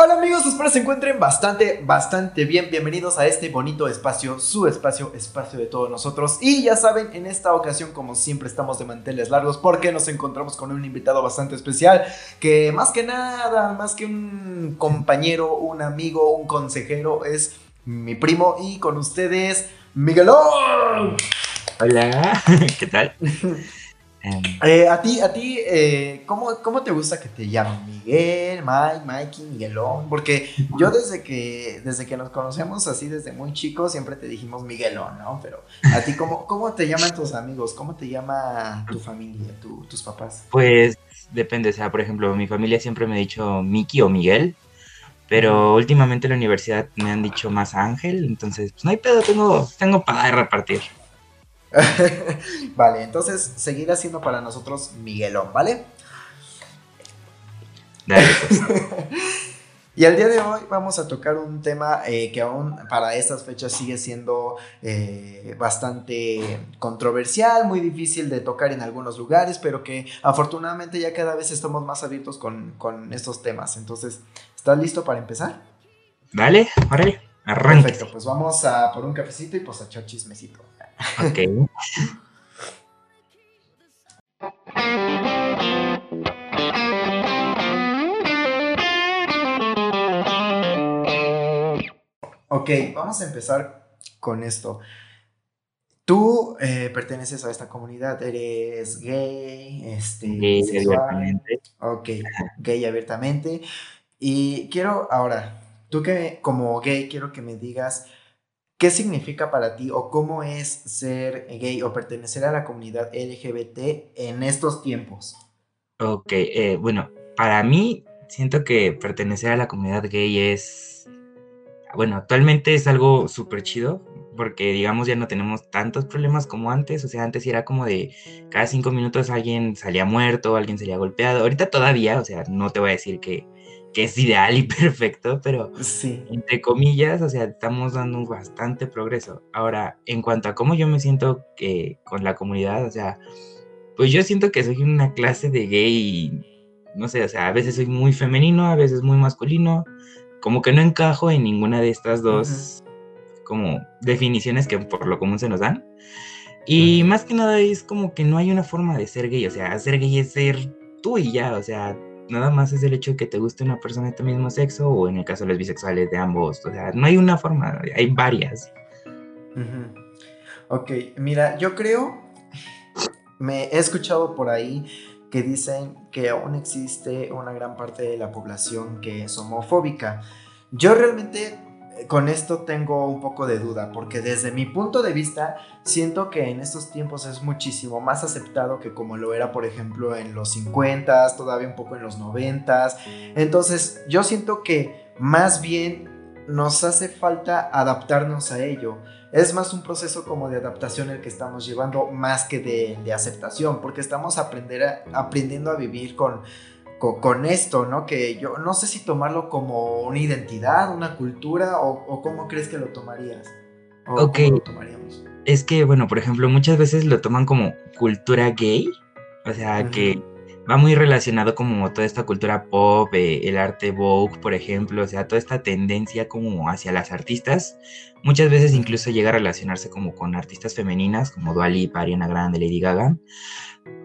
Hola amigos, espero se encuentren bastante, bastante bien. Bienvenidos a este bonito espacio, su espacio, espacio de todos nosotros. Y ya saben, en esta ocasión, como siempre, estamos de manteles largos porque nos encontramos con un invitado bastante especial que más que nada, más que un compañero, un amigo, un consejero, es mi primo y con ustedes, Miguelón. Hola, ¿qué tal? Em, eh, a ti, a ti eh, ¿cómo, ¿cómo, te gusta que te llamen? Miguel, Mike, Mikey, Miguelón. Porque yo desde que, desde que nos conocemos así desde muy chicos siempre te dijimos Miguelón, ¿no? Pero a ti, ¿cómo, cómo te llaman tus amigos? ¿Cómo te llama tu familia, tus papás? Pues depende, o sea, por ejemplo, mi familia siempre me ha dicho Miki o Miguel. Pero últimamente en la universidad me han dicho más Ángel, entonces pues no hay pedo, tengo, tengo para repartir. vale, entonces seguir haciendo para nosotros Miguelón, ¿vale? Pues. y el día de hoy vamos a tocar un tema eh, que aún para estas fechas sigue siendo eh, bastante controversial, muy difícil de tocar en algunos lugares, pero que afortunadamente ya cada vez estamos más abiertos con, con estos temas. Entonces, ¿estás listo para empezar? Dale, órale, arranca. Perfecto, pues vamos a por un cafecito y pues a echar chismecito. Ok. ok, vamos a empezar con esto. Tú eh, perteneces a esta comunidad, eres gay, este, gay abiertamente. Ok, gay abiertamente. Y quiero ahora, tú que como gay, quiero que me digas ¿Qué significa para ti o cómo es ser gay o pertenecer a la comunidad LGBT en estos tiempos? Ok, eh, bueno, para mí siento que pertenecer a la comunidad gay es, bueno, actualmente es algo súper chido porque digamos ya no tenemos tantos problemas como antes, o sea, antes era como de cada cinco minutos alguien salía muerto, alguien salía golpeado, ahorita todavía, o sea, no te voy a decir que que es ideal y perfecto, pero sí. entre comillas, o sea, estamos dando bastante progreso. Ahora, en cuanto a cómo yo me siento que con la comunidad, o sea, pues yo siento que soy una clase de gay, no sé, o sea, a veces soy muy femenino, a veces muy masculino, como que no encajo en ninguna de estas dos como definiciones que por lo común se nos dan. Y más que nada es como que no hay una forma de ser gay, o sea, ser gay es ser tú y ya, o sea, nada más es el hecho de que te guste una persona de tu mismo sexo o en el caso de los bisexuales de ambos. O sea, no hay una forma, hay varias. Ok, mira, yo creo, me he escuchado por ahí que dicen que aún existe una gran parte de la población que es homofóbica. Yo realmente con esto tengo un poco de duda, porque desde mi punto de vista siento que en estos tiempos es muchísimo más aceptado que como lo era, por ejemplo, en los 50, todavía un poco en los 90. Entonces, yo siento que más bien nos hace falta adaptarnos a ello. Es más un proceso como de adaptación el que estamos llevando, más que de, aceptación, porque estamos aprendiendo a vivir con con, esto, ¿no? Que yo no sé si tomarlo como una identidad, una cultura, o, cómo crees que lo tomarías. O ok. Cómo lo tomaríamos. Es que, bueno, por ejemplo, muchas veces lo toman como cultura gay, o sea, que va muy relacionado como toda esta cultura pop, eh, el arte Vogue, por ejemplo, o sea, toda esta tendencia como hacia las artistas, muchas veces incluso llega a relacionarse como con artistas femeninas como Dua Lipa, Ariana Grande, Lady Gaga,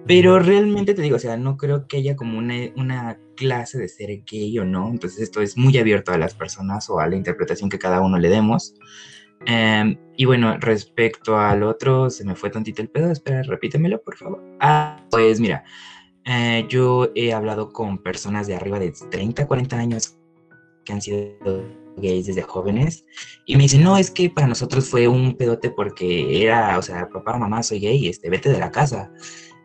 pero realmente te digo, o sea, no creo que haya como una, clase de ser gay o no. Entonces esto es muy abierto a las personas o a la interpretación que cada uno le demos. Em, y bueno, respecto al otro, se me fue tantito el pedo. Espera, repítemelo, por favor. Ah, pues mira, eh, yo he hablado con personas de arriba de 30, 40 años que han sido gays desde jóvenes y me dicen, no, es que para nosotros fue un pedote porque era, o sea, papá, mamá, soy gay, este, vete de la casa.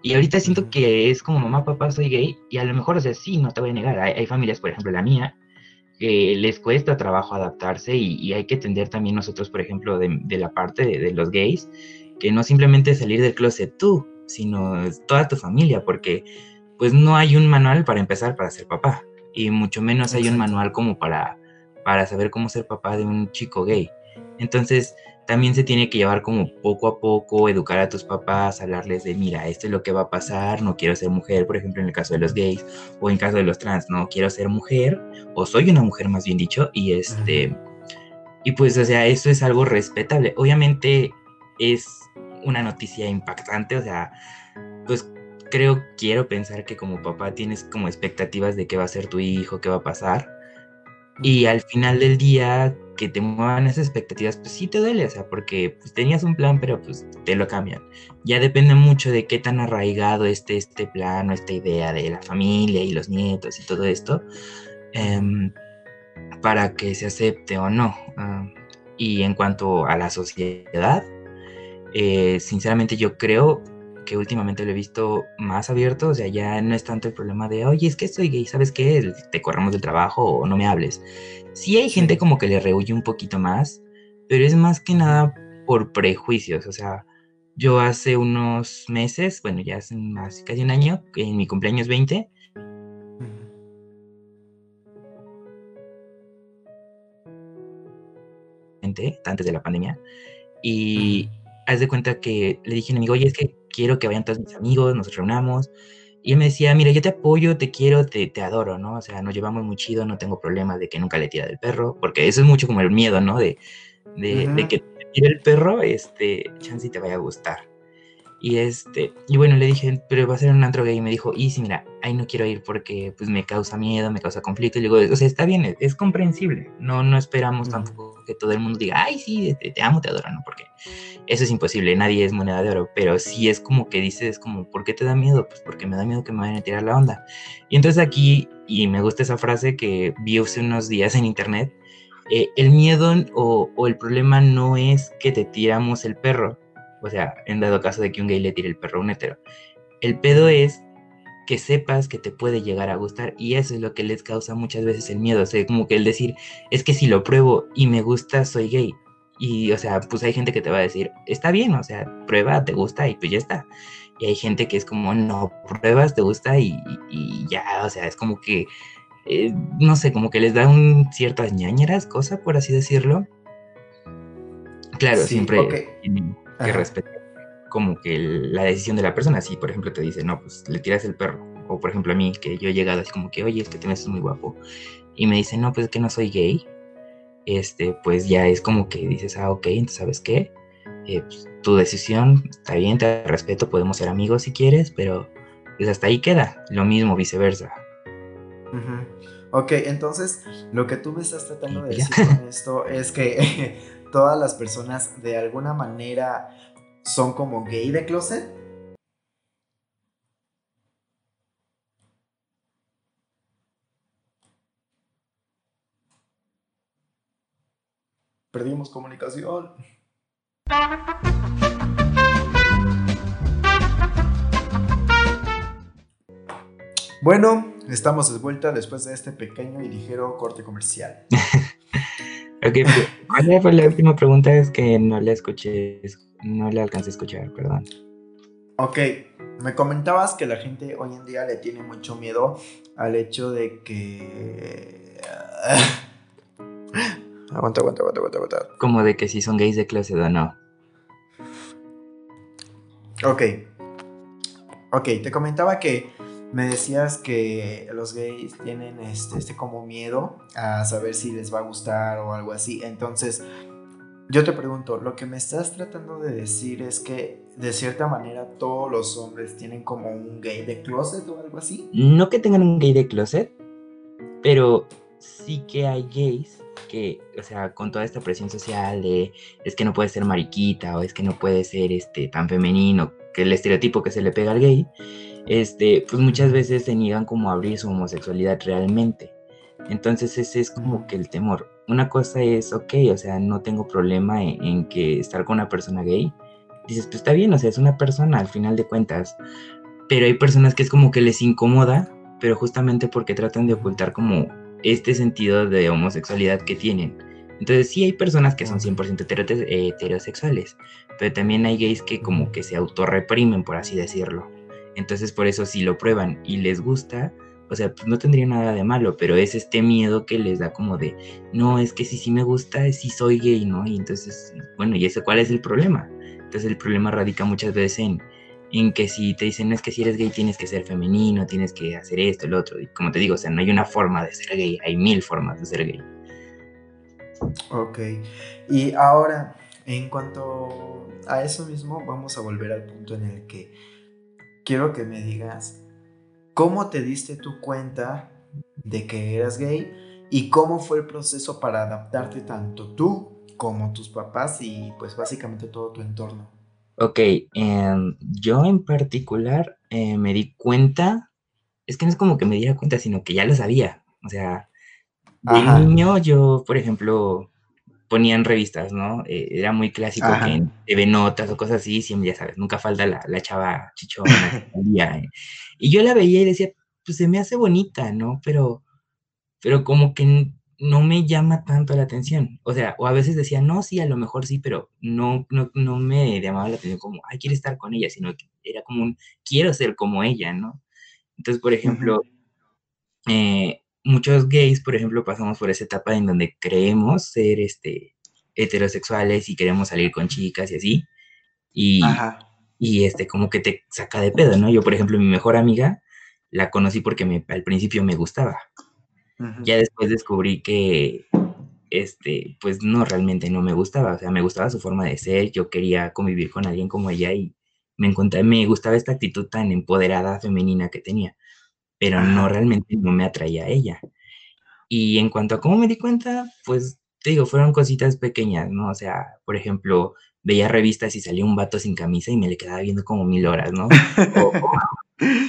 Y ahorita siento que es como mamá, papá, soy gay. Y a lo mejor, o sea, sí, no te voy a negar. Hay, familias, por ejemplo, la mía, que les cuesta trabajo adaptarse y, hay que entender también nosotros, por ejemplo, de, la parte de, los gays, que no simplemente salir del closet tú, sino toda tu familia, porque pues no hay un manual para empezar para ser papá. Y mucho menos hay un manual como para, para saber cómo ser papá de un chico gay. Entonces, también se tiene que llevar como poco a poco, educar a tus papás, hablarles de, mira, esto es lo que va a pasar, no quiero ser mujer, por ejemplo, en el caso de los gays, o en el caso de los trans, no quiero ser mujer, o soy una mujer más bien dicho, y este, y pues, o sea, eso es algo respetable. Obviamente es una noticia impactante, o sea, pues creo, quiero pensar que como papá tienes como expectativas de qué va a ser tu hijo, qué va a pasar, y al final del día que te muevan esas expectativas, pues sí te duele, o sea, porque pues, tenías un plan, pero pues te lo cambian. Ya depende mucho de qué tan arraigado esté este plan o esta idea de la familia y los nietos y todo esto, em, para que se acepte o no. Ah, y en cuanto a la sociedad, eh, sinceramente yo creo que últimamente lo he visto más abierto, o sea, ya no es tanto el problema de, oye, es que soy gay, ¿sabes qué? Te corremos del trabajo o no me hables. Sí hay gente como que le rehuye un poquito más, pero es más que nada por prejuicios, o sea, yo hace unos meses, bueno, ya hace más, casi un año, en mi cumpleaños 20, antes de la pandemia, y haz de cuenta que le dije a mi amigo, oye, es que quiero que vayan todos mis amigos, nos reunamos. Y él me decía, mira, yo te apoyo, te quiero, te, te adoro, ¿no? O sea, nos llevamos muy chido, no tengo problema de que nunca le tira del perro, porque eso es mucho como el miedo, ¿no? De, de, de que te tire el perro, este, chance te vaya a gustar. Y este, y bueno, le dije, pero va a ser un antro gay. Y me dijo, y sí, mira, ahí no quiero ir porque pues me causa miedo, me causa conflicto. Y digo, o sea, está bien, es, comprensible. No, no esperamos tampoco que todo el mundo diga, ay, sí, te, te, amo, te adoro, ¿no? Porque eso es imposible, nadie es moneda de oro. Pero sí es como que dices, como, ¿por qué te da miedo? Pues porque me da miedo que me vayan a tirar la onda. Y entonces aquí, y me gusta esa frase que vi hace unos días en internet, eh, el miedo o, o el problema no es que te tiramos el perro o sea, en dado caso de que un gay le tire el perro a un hetero. El pedo es que sepas que te puede llegar a gustar y eso es lo que les causa muchas veces el miedo, o sea, como que el decir, es que si lo pruebo y me gusta, soy gay. Y, o sea, pues hay gente que te va a decir, está bien, o sea, prueba, te gusta y pues ya está. Y hay gente que es como, no, pruebas, te gusta y, ya, o sea, es como que, eh, no sé, como que les da un ciertas ñañeras, cosa, por así decirlo. Claro, siempre que respetar como que la decisión de la persona. Si, por ejemplo, te dice, no, pues le tiras el perro. O, por ejemplo, a mí, que yo he llegado así como que, oye, es que te ves muy guapo. Y me dice, no, pues es que no soy gay. Este, pues ya es como que dices, ah, ok, entonces, ¿sabes qué? Eh, pues, tu decisión está bien, te respeto, podemos ser amigos si quieres, pero pues hasta ahí queda. Lo mismo, viceversa. Ok, entonces lo que tú me estás tratando de decir con esto es que todas las personas de alguna manera son como gay de closet? Perdimos comunicación. Bueno, estamos de vuelta después de este pequeño y ligero corte comercial. Ok, pues, ¿cuál fue la última pregunta? Es que no la escuché, no la alcancé a escuchar, perdón. Ok, me comentabas que la gente hoy en día le tiene mucho miedo al hecho de que... aguanta, aguanta, aguanta, aguanta, aguanta. Como de que si son gays de clase o no. Ok. Ok, te comentaba que me decías que los gays tienen este, este como miedo a saber si les va a gustar o algo así. Entonces, yo te pregunto, lo que me estás tratando de decir es que de cierta manera todos los hombres tienen como un gay de closet o algo así. No que tengan un gay de closet, pero sí que hay gays que, o sea, con toda esta presión social de es que no puede ser mariquita o es que no puede ser este tan femenino, que el estereotipo que se le pega al gay, este, pues muchas veces se niegan como a abrir su homosexualidad realmente. Entonces ese es como que el temor. Una cosa es, ok, o sea, no tengo problema en, que estar con una persona gay. Dices, pues está bien, o sea, es una persona al final de cuentas. Pero hay personas que es como que les incomoda, pero justamente porque tratan de ocultar como este sentido de homosexualidad que tienen. Entonces sí hay personas que son 100% heterosexuales, pero también hay gays que como que se autorreprimen, por así decirlo. Entonces por eso si lo prueban y les gusta, o sea, pues no tendría nada de malo, pero es este miedo que les da como de, no, es que si sí me gusta, si soy gay, ¿no? Y entonces, bueno, ¿y ese cuál es el problema? Entonces el problema radica muchas veces en, en que si te dicen, es que si eres gay tienes que ser femenino, tienes que hacer esto, el otro. Y como te digo, o sea, no hay una forma de ser gay, hay mil formas de ser gay. Ok. Y ahora, en cuanto a eso mismo, vamos a volver al punto en el que quiero que me digas ¿Cómo te diste tu cuenta de que eras gay y cómo fue el proceso para adaptarte tanto tú como tus papás y pues básicamente todo tu entorno? Ok, em, yo en particular eh, me di cuenta, es que no es como que me diera cuenta, sino que ya lo sabía. O sea, de niño yo, por ejemplo, ponían revistas, ¿no? Eh, era muy clásico que en TV Notas o cosas así, siempre, ya sabes, nunca falta la, la chava chichona. eh. Y yo la veía y decía, pues se me hace bonita, ¿no? Pero, pero como que no me llama tanto la atención. O sea, o a veces decía, no, sí, a lo mejor sí, pero no, no, no me llamaba la atención como, ay, quiero estar con ella, sino que era como un, quiero ser como ella, ¿no? Entonces, por ejemplo, eh, muchos gays, por ejemplo, pasamos por esa etapa en donde creemos ser este, heterosexuales y queremos salir con chicas y así. Y, y este, como que te saca de pedo, ¿no? Yo, por ejemplo, mi mejor amiga la conocí porque me, al principio me gustaba. Ya después descubrí que, este, pues no, realmente no me gustaba. O sea, me gustaba su forma de ser, yo quería convivir con alguien como ella y me, encontré, me gustaba esta actitud tan empoderada femenina que tenía, pero no realmente no me atraía a ella. Y en cuanto a cómo me di cuenta, pues te digo, fueron cositas pequeñas, ¿no? O sea, por ejemplo, veía revistas y salía un vato sin camisa y me le quedaba viendo como mil horas, ¿no?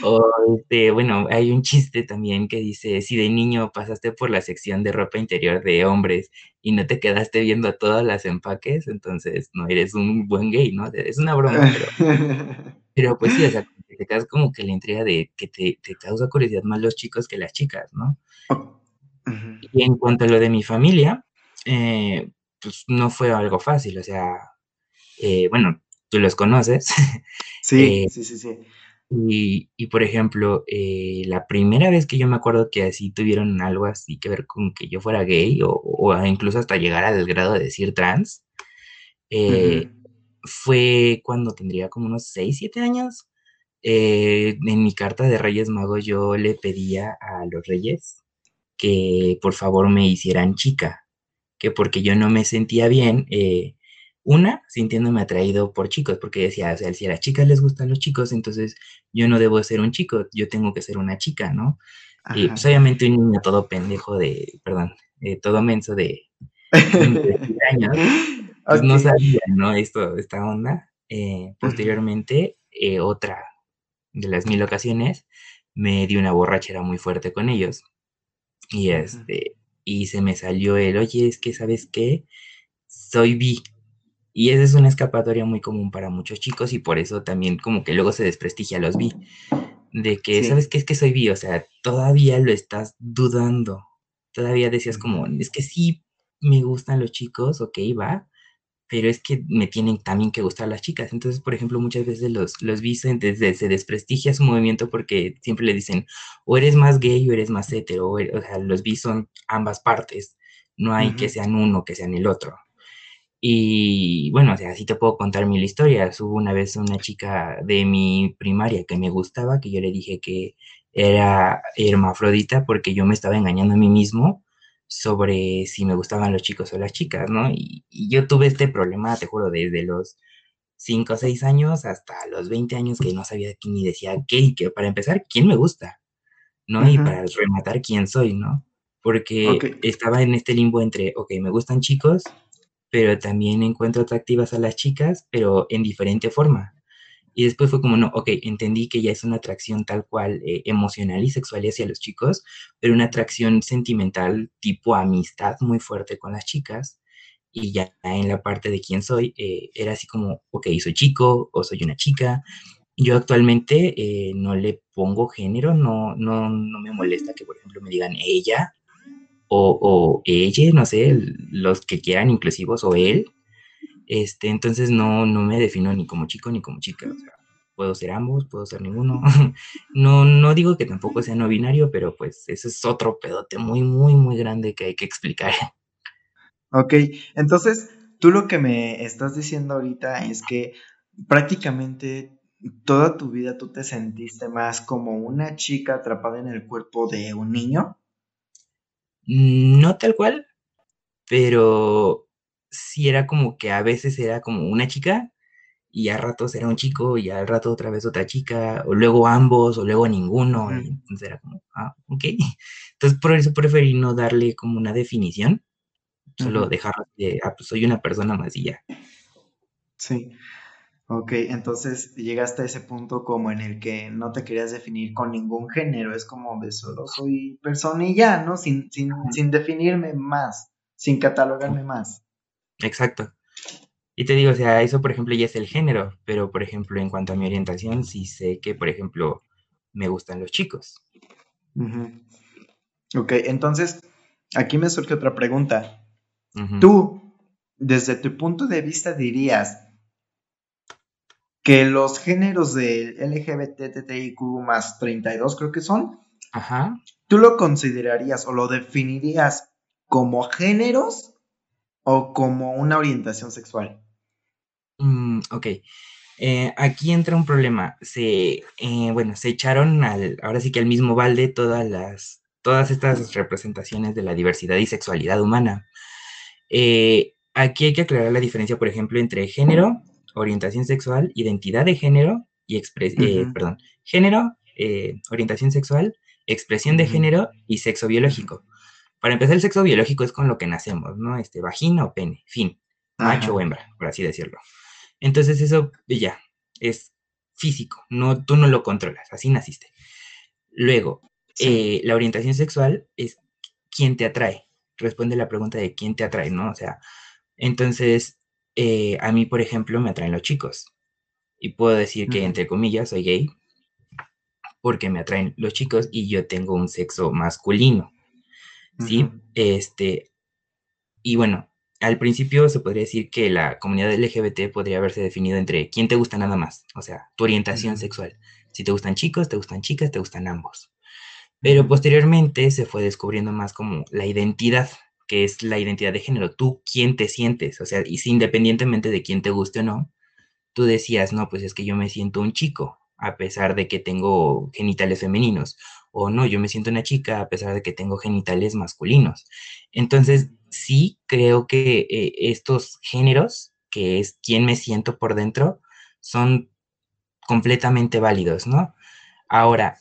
O, este, bueno, hay un chiste también que dice, si de niño pasaste por la sección de ropa interior de hombres y no te quedaste viendo a todas las empaques, entonces no eres un buen gay, ¿no? Es una broma, pero, pero pues sí, o sea, te quedas como que la intriga de que te, te causa curiosidad más los chicos que las chicas, ¿no? Y en cuanto a lo de mi familia, eh, pues no fue algo fácil, o sea, eh, bueno, tú los conoces. Sí, eh, sí, sí, sí. Y, y por ejemplo, la primera vez que yo me acuerdo que así tuvieron algo así que ver con que yo fuera gay o, o incluso hasta llegar al grado de decir trans, fue cuando tendría como unos 6, 7 años. En mi carta de Reyes Magos yo le pedía a los reyes que por favor me hicieran chica que porque yo no me sentía bien, eh, una, sintiéndome atraído por chicos, porque decía, o sea, si a las chicas les gustan los chicos, entonces yo no debo ser un chico, yo tengo que ser una chica, ¿no? Y pues obviamente un niño todo pendejo de, perdón, eh, todo menso de, años, pues no sabía, ¿no? Esto, esta onda. Eh, posteriormente, otra de las mil ocasiones, me di una borrachera muy fuerte con ellos. Y este, y se me salió el, oye, es que, ¿sabes qué? Soy bi. Y esa es una escapatoria muy común para muchos chicos y por eso también como que luego se desprestigia a los bi. De que, ¿sabes qué? Es que soy bi, o sea, todavía lo estás dudando. Todavía decías como, es que sí me gustan los chicos, ok, va, pero es que me tienen también que gustar las chicas. Entonces, por ejemplo, muchas veces los, los desde, se desprestigia su movimiento porque siempre le dicen, o eres más gay o eres más hetero, o, sea, los bis son ambas partes, no hay que sean uno, que sean el otro. Y bueno, o sea, así te puedo contar mil historias. Hubo una vez una chica de mi primaria que me gustaba, que yo le dije que era hermafrodita porque yo me estaba engañando a mí mismo sobre si me gustaban los chicos o las chicas, ¿no? Y, yo tuve este problema, te juro, desde los 5 o 6 años hasta los 20 años que no sabía ni decía qué, que para empezar, quién me gusta, ¿no? Y para rematar quién soy, ¿no? Porque estaba en este limbo entre, ok, me gustan chicos, pero también encuentro atractivas a las chicas, pero en diferente forma. Y después fue como, no, ok, entendí que ya es una atracción tal cual eh, emocional y sexual hacia los chicos, pero una atracción sentimental tipo amistad muy fuerte con las chicas. Y ya en la parte de quién soy, eh, era así como, ok, soy chico o soy una chica. Yo actualmente eh, no le pongo género, no, no, no me molesta que, por ejemplo, me digan ella o, o ella, no sé, los que quieran inclusivos o él este, entonces no, no me defino ni como chico ni como chica. O sea, puedo ser ambos, puedo ser ninguno. no, no digo que tampoco sea no binario, pero pues ese es otro pedote muy, muy, muy grande que hay que explicar. Ok, entonces tú lo que me estás diciendo ahorita es que prácticamente toda tu vida tú te sentiste más como una chica atrapada en el cuerpo de un niño. Mm, no tal cual, pero sí era como que a veces era como una chica y a ratos era un chico y al rato otra vez otra chica, o luego ambos, o luego ninguno, y entonces era como, ah, ok. Entonces por eso preferí no darle como una definición, solo dejarlo de, ah, pues soy una persona más y ya. Sí. Ok, entonces llegaste a ese punto como en el que no te querías definir con ningún género, es como de solo soy persona y ya, ¿no? Sin, sin, sin definirme más, sin catalogarme más. Exacto. Y te digo, o sea, eso por ejemplo ya es el género, pero por ejemplo en cuanto a mi orientación, sí sé que, por ejemplo, me gustan los chicos. Ok, entonces aquí me surge otra pregunta. Tú, desde tu punto de vista, dirías, que los géneros de LGBTTIQ más 32 creo que son, Ajá. ¿tú lo considerarías o lo definirías como géneros o como una orientación sexual? Mm, ok. Eh, aquí entra un problema. Se, eh, bueno, se echaron al, ahora sí que al mismo balde todas las, todas estas representaciones de la diversidad y sexualidad humana. Eh, aquí hay que aclarar la diferencia, por ejemplo, entre género orientación sexual, identidad de género y expresión, eh, perdón, género, orientación sexual, expresión de género y sexo biológico. Para empezar, el sexo biológico es con lo que nacemos, ¿no? Este, vagina o pene, fin, macho o hembra, por así decirlo. Entonces eso ya es físico, no, tú no lo controlas, así naciste. Luego, eh, la orientación sexual es quién te atrae. Responde la pregunta de quién te atrae, ¿no? O sea, entonces, eh, a mí, por ejemplo, me atraen los chicos. Y puedo decir que, entre comillas, soy gay porque me atraen los chicos y yo tengo un sexo masculino. ¿Sí? Este, y bueno, al principio se podría decir que la comunidad LGBT podría haberse definido entre quién te gusta nada más, o sea, tu orientación sexual. Si te gustan chicos, te gustan chicas, te gustan ambos. Pero posteriormente se fue descubriendo más como la identidad que es la identidad de género, tú quién te sientes, o sea, y si independientemente de quién te guste o no, tú decías, no, pues es que yo me siento un chico, a pesar de que tengo genitales femeninos, o no, yo me siento una chica a pesar de que tengo genitales masculinos. Entonces, sí creo que eh, estos géneros, que es quién me siento por dentro, son completamente válidos, ¿no? Ahora,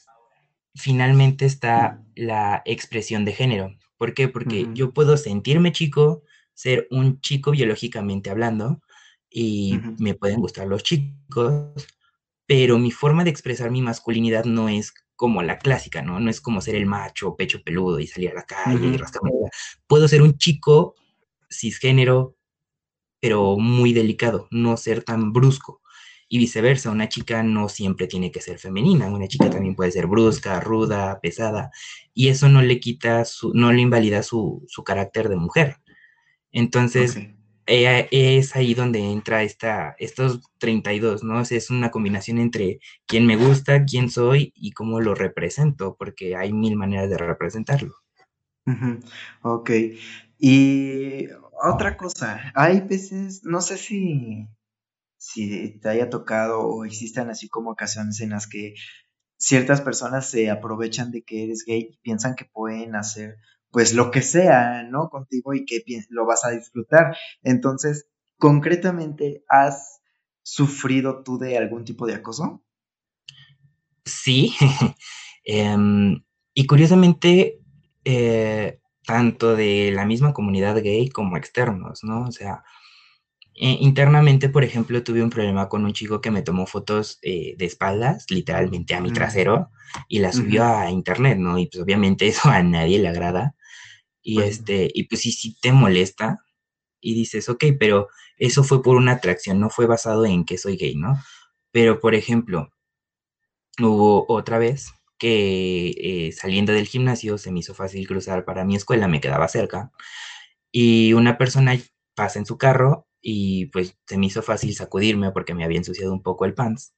finalmente está la expresión de género. ¿Por qué? Porque yo puedo sentirme chico, ser un chico biológicamente hablando, y me pueden gustar los chicos, pero mi forma de expresar mi masculinidad no es como la clásica, ¿no? No es como ser el macho, pecho peludo y salir a la calle y rascarme. Puedo ser un chico cisgénero, pero muy delicado, no ser tan brusco y viceversa, una chica no siempre tiene que ser femenina, una chica también puede ser brusca, ruda, pesada, y eso no le quita, su, no le invalida su, carácter de mujer. Entonces, eh, es ahí donde entra esta, estos 32, ¿no? es una combinación entre quién me gusta, quién soy y cómo lo represento, porque hay mil maneras de representarlo. Ok. Y otra cosa, hay veces, no sé si si te haya tocado o existan así como ocasiones en las que ciertas personas se aprovechan de que eres gay y piensan que pueden hacer pues lo que sea, ¿no? Contigo y que lo vas a disfrutar. Entonces, concretamente, ¿has sufrido tú de algún tipo de acoso? Sí. Em, y curiosamente, eh, tanto de la misma comunidad gay como externos, ¿no? O sea, eh, internamente, por ejemplo, tuve un problema con un chico que me tomó fotos eh, de espaldas, literalmente a mi trasero, y las subió a internet, ¿no? Y pues obviamente eso a nadie le agrada. Y pues este, y pues sí, sí te molesta. Y dices, ok, pero eso fue por una atracción, no fue basado en que soy gay, ¿no? Pero, por ejemplo, hubo otra vez que eh, saliendo del gimnasio se me hizo fácil cruzar para mi escuela, me quedaba cerca, y una persona pasa en su carro y pues se me hizo fácil sacudirme porque me había ensuciado un poco el pants.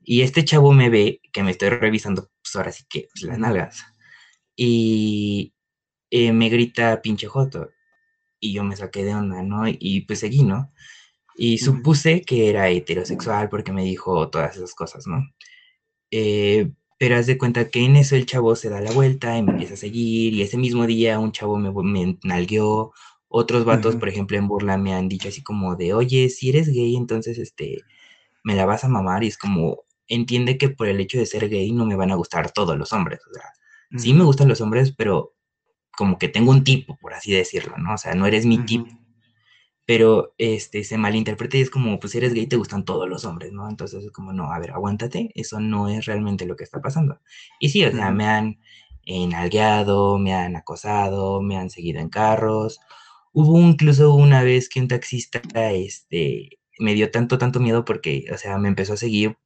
Y este chavo me ve que me estoy revisando, pues ahora sí que pues, las nalgas. Y eh, me grita pinche joto. Y yo me saqué de onda, ¿no? Y pues seguí, ¿no? Y supuse que era heterosexual porque me dijo todas esas cosas, ¿no? Eh, pero haz de cuenta que en eso el chavo se da la vuelta y me empieza a seguir. Y ese mismo día un chavo me, me nalgueó. Otros vatos, por ejemplo, en burla me han dicho así como de, oye, si eres gay, entonces este, me la vas a mamar. Y es como, entiende que por el hecho de ser gay no me van a gustar todos los hombres. O sea, sí me gustan los hombres, pero como que tengo un tipo, por así decirlo, ¿no? O sea, no eres mi tipo. Pero este, se malinterpreta y es como, pues eres gay te gustan todos los hombres, ¿no? Entonces es como, no, a ver, aguántate, eso no es realmente lo que está pasando. Y sí, o sea, me han enalgueado, me han acosado, me han seguido en carros. Hubo incluso una vez que un taxista, este, me dio tanto, tanto miedo porque, o sea, me empezó a seguir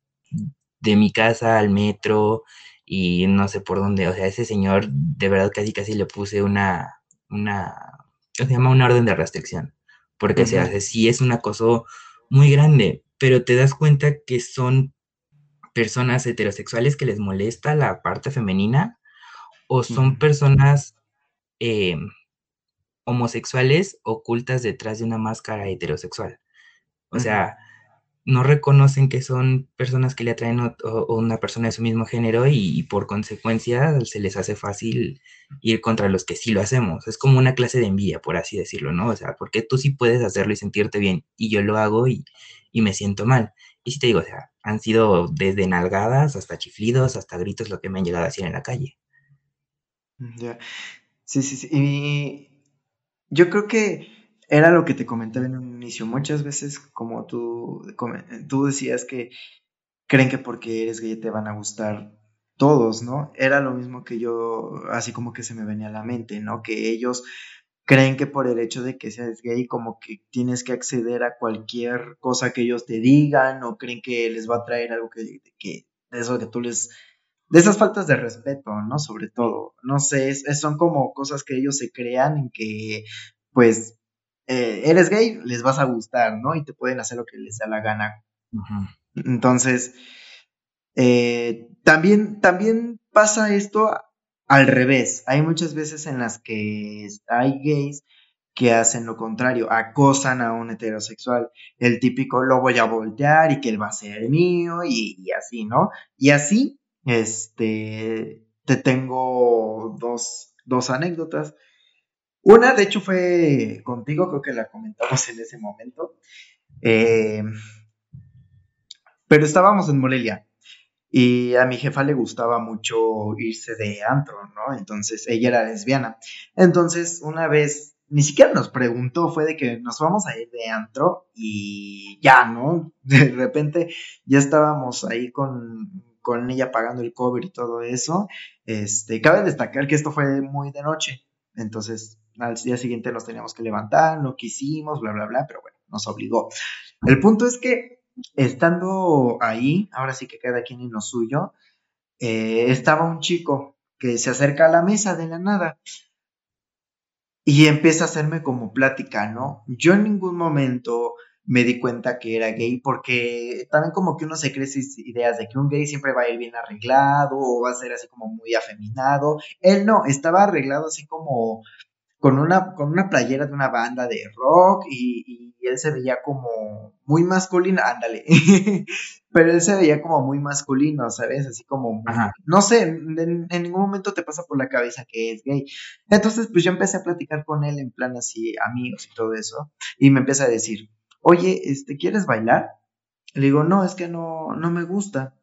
de mi casa al metro y no sé por dónde, o sea, ese señor de verdad casi casi le puse una, una, se llama? Una orden de restricción, porque se hace, sí es un acoso muy grande, pero te das cuenta que son personas heterosexuales que les molesta la parte femenina o son personas eh, homosexuales ocultas detrás de una máscara heterosexual. O sea, no reconocen que son personas que le atraen o, una persona de su mismo género y, por consecuencia se les hace fácil ir contra los que sí lo hacemos. Es como una clase de envidia, por así decirlo, ¿no? O sea, porque tú sí puedes hacerlo y sentirte bien y yo lo hago y, me siento mal. Y si te digo, o sea, han sido desde nalgadas hasta chiflidos, hasta gritos lo que me han llegado a decir en la calle. Ya. Sí, sí, sí. Y yo creo que era lo que te comentaba en un inicio. Muchas veces, como tú, tú decías que creen que porque eres gay te van a gustar todos, ¿no? Era lo mismo que yo, así como que se me venía a la mente, ¿no? Que ellos creen que por el hecho de que seas gay, como que tienes que acceder a cualquier cosa que ellos te digan, o creen que les va a traer algo que, que de eso que tú les, de esas faltas de respeto, ¿no? Sobre todo, no sé, son como cosas que ellos se crean en que, pues, eh, eres gay, les vas a gustar, ¿no? Y te pueden hacer lo que les da la gana. Entonces, eh, también, también pasa esto al revés. Hay muchas veces en las que hay gays que hacen lo contrario, acosan a un heterosexual. El típico lo voy a voltear y que él va a ser mío y, y así, ¿no? Y así, este, te tengo dos, dos anécdotas. Una, de hecho, fue contigo, creo que la comentamos en ese momento. Eh, pero estábamos en Morelia y a mi jefa le gustaba mucho irse de antro, ¿no? Entonces ella era lesbiana. Entonces, una vez, ni siquiera nos preguntó, fue de que nos vamos a ir de antro y ya, ¿no? De repente ya estábamos ahí con, con ella pagando el cover y todo eso. Este, cabe destacar que esto fue muy de noche. Entonces, al día siguiente nos teníamos que levantar, no quisimos, bla, bla, bla, pero bueno, nos obligó. El punto es que estando ahí, ahora sí que cada quien en lo suyo, eh, estaba un chico que se acerca a la mesa de la nada y empieza a hacerme como plática, ¿no? Yo en ningún momento me di cuenta que era gay porque también como que uno se cree ideas de que un gay siempre va a ir bien arreglado o va a ser así como muy afeminado. Él no, estaba arreglado así como con una, con una playera de una banda de rock y, él se veía como muy masculino, ándale, pero él se veía como muy masculino, ¿sabes? Así como, no sé, en, ningún momento te pasa por la cabeza que es gay. Entonces, pues yo empecé a platicar con él en plan así, amigos y todo eso, y me empieza a decir, oye, este, ¿quieres bailar? Le digo, no, es que no, no me gusta.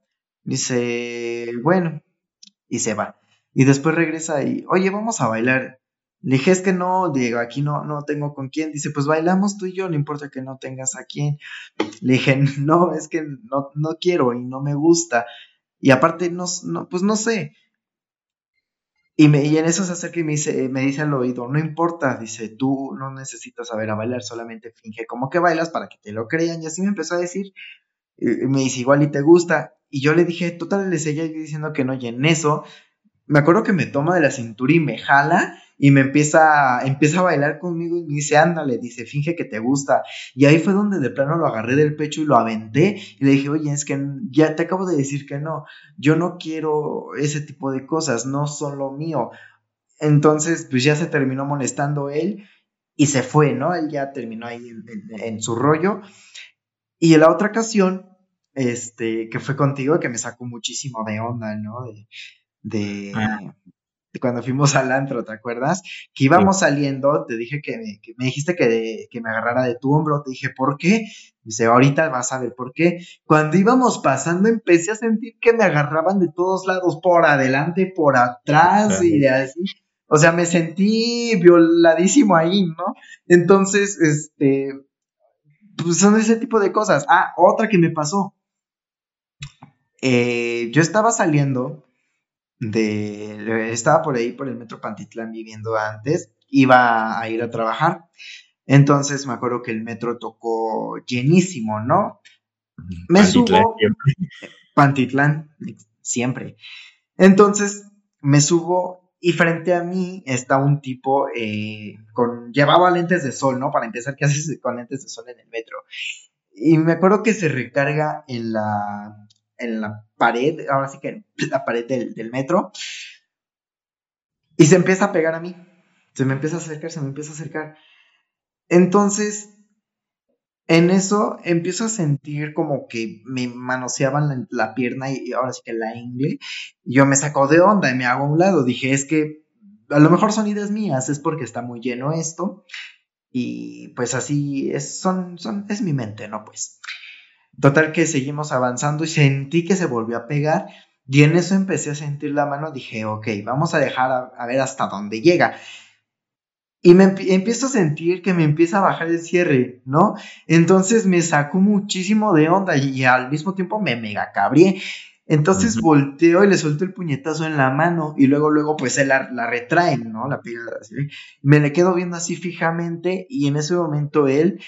Dice, bueno, y se va. Y después regresa y, oye, vamos a bailar. Le dije, es que no, Diego, aquí no, no tengo con quién. Dice, pues bailamos tú y yo, no importa que no tengas a quién. Le dije, no, es que no, no quiero y no me gusta. Y aparte, no, no, pues no sé. Y, me, y en eso se acerca y me dice, me dice al oído, no importa, dice, tú no necesitas saber a bailar, solamente finge como que bailas para que te lo crean. Y así me empezó a decir, me dice, igual y te gusta. Y yo le dije, total, le seguía diciendo que no, y en eso, me acuerdo que me toma de la cintura y me jala y me empieza, empieza a bailar conmigo y me dice, ándale, dice, finge que te gusta. Y ahí fue donde de plano lo agarré del pecho y lo aventé y le dije, oye, es que ya te acabo de decir que no, yo no quiero ese tipo de cosas, no son lo mío. Entonces, pues ya se terminó molestando él y se fue, ¿no? Él ya terminó ahí en, su rollo. Y en la otra ocasión, este, que fue contigo, que me sacó muchísimo de onda, ¿no? De, ah cuando fuimos al antro, ¿te acuerdas? Que íbamos saliendo, te dije que me, dijiste que, que, me agarrara de tu hombro, te dije, ¿por qué? Dice, ahorita vas a ver por qué. Cuando íbamos pasando, empecé a sentir que me agarraban de todos lados, por adelante, por atrás y de así. O sea, me sentí violadísimo ahí, ¿no? Entonces, este, pues son ese tipo de cosas. Ah, otra que me pasó. Eh, yo estaba saliendo de, estaba por ahí por el metro Pantitlán viviendo antes, iba a ir a trabajar. Entonces me acuerdo que el metro tocó llenísimo, ¿no? Me subo. Pantitlán, siempre. Entonces me subo y frente a mí está un tipo eh, con. llevaba lentes de sol, ¿no? Para empezar, ¿qué haces con lentes de sol en el metro? Y me acuerdo que se recarga en la en la pared, ahora sí que en la pared del, metro, y se empieza a pegar a mí. Se me empieza a acercar, se me empieza a acercar. Entonces, en eso empiezo a sentir como que me manoseaban la, pierna y ahora sí que la ingle. Yo me saco de onda y me hago a un lado. Dije, es que a lo mejor son ideas mías, es porque está muy lleno esto. Y pues así es, son, son, es mi mente, ¿no? Pues. Total que seguimos avanzando y sentí que se volvió a pegar. Y en eso empecé a sentir la mano. Dije, ok, vamos a dejar a, ver hasta dónde llega. Y me empiezo a sentir que me empieza a bajar el cierre, ¿no? Entonces me sacó muchísimo de onda y, al mismo tiempo me mega cabré. Entonces volteo y le suelto el puñetazo en la mano y luego, luego, pues él la, la retrae, ¿no? La pega así. Me le quedo viendo así fijamente y en ese momento él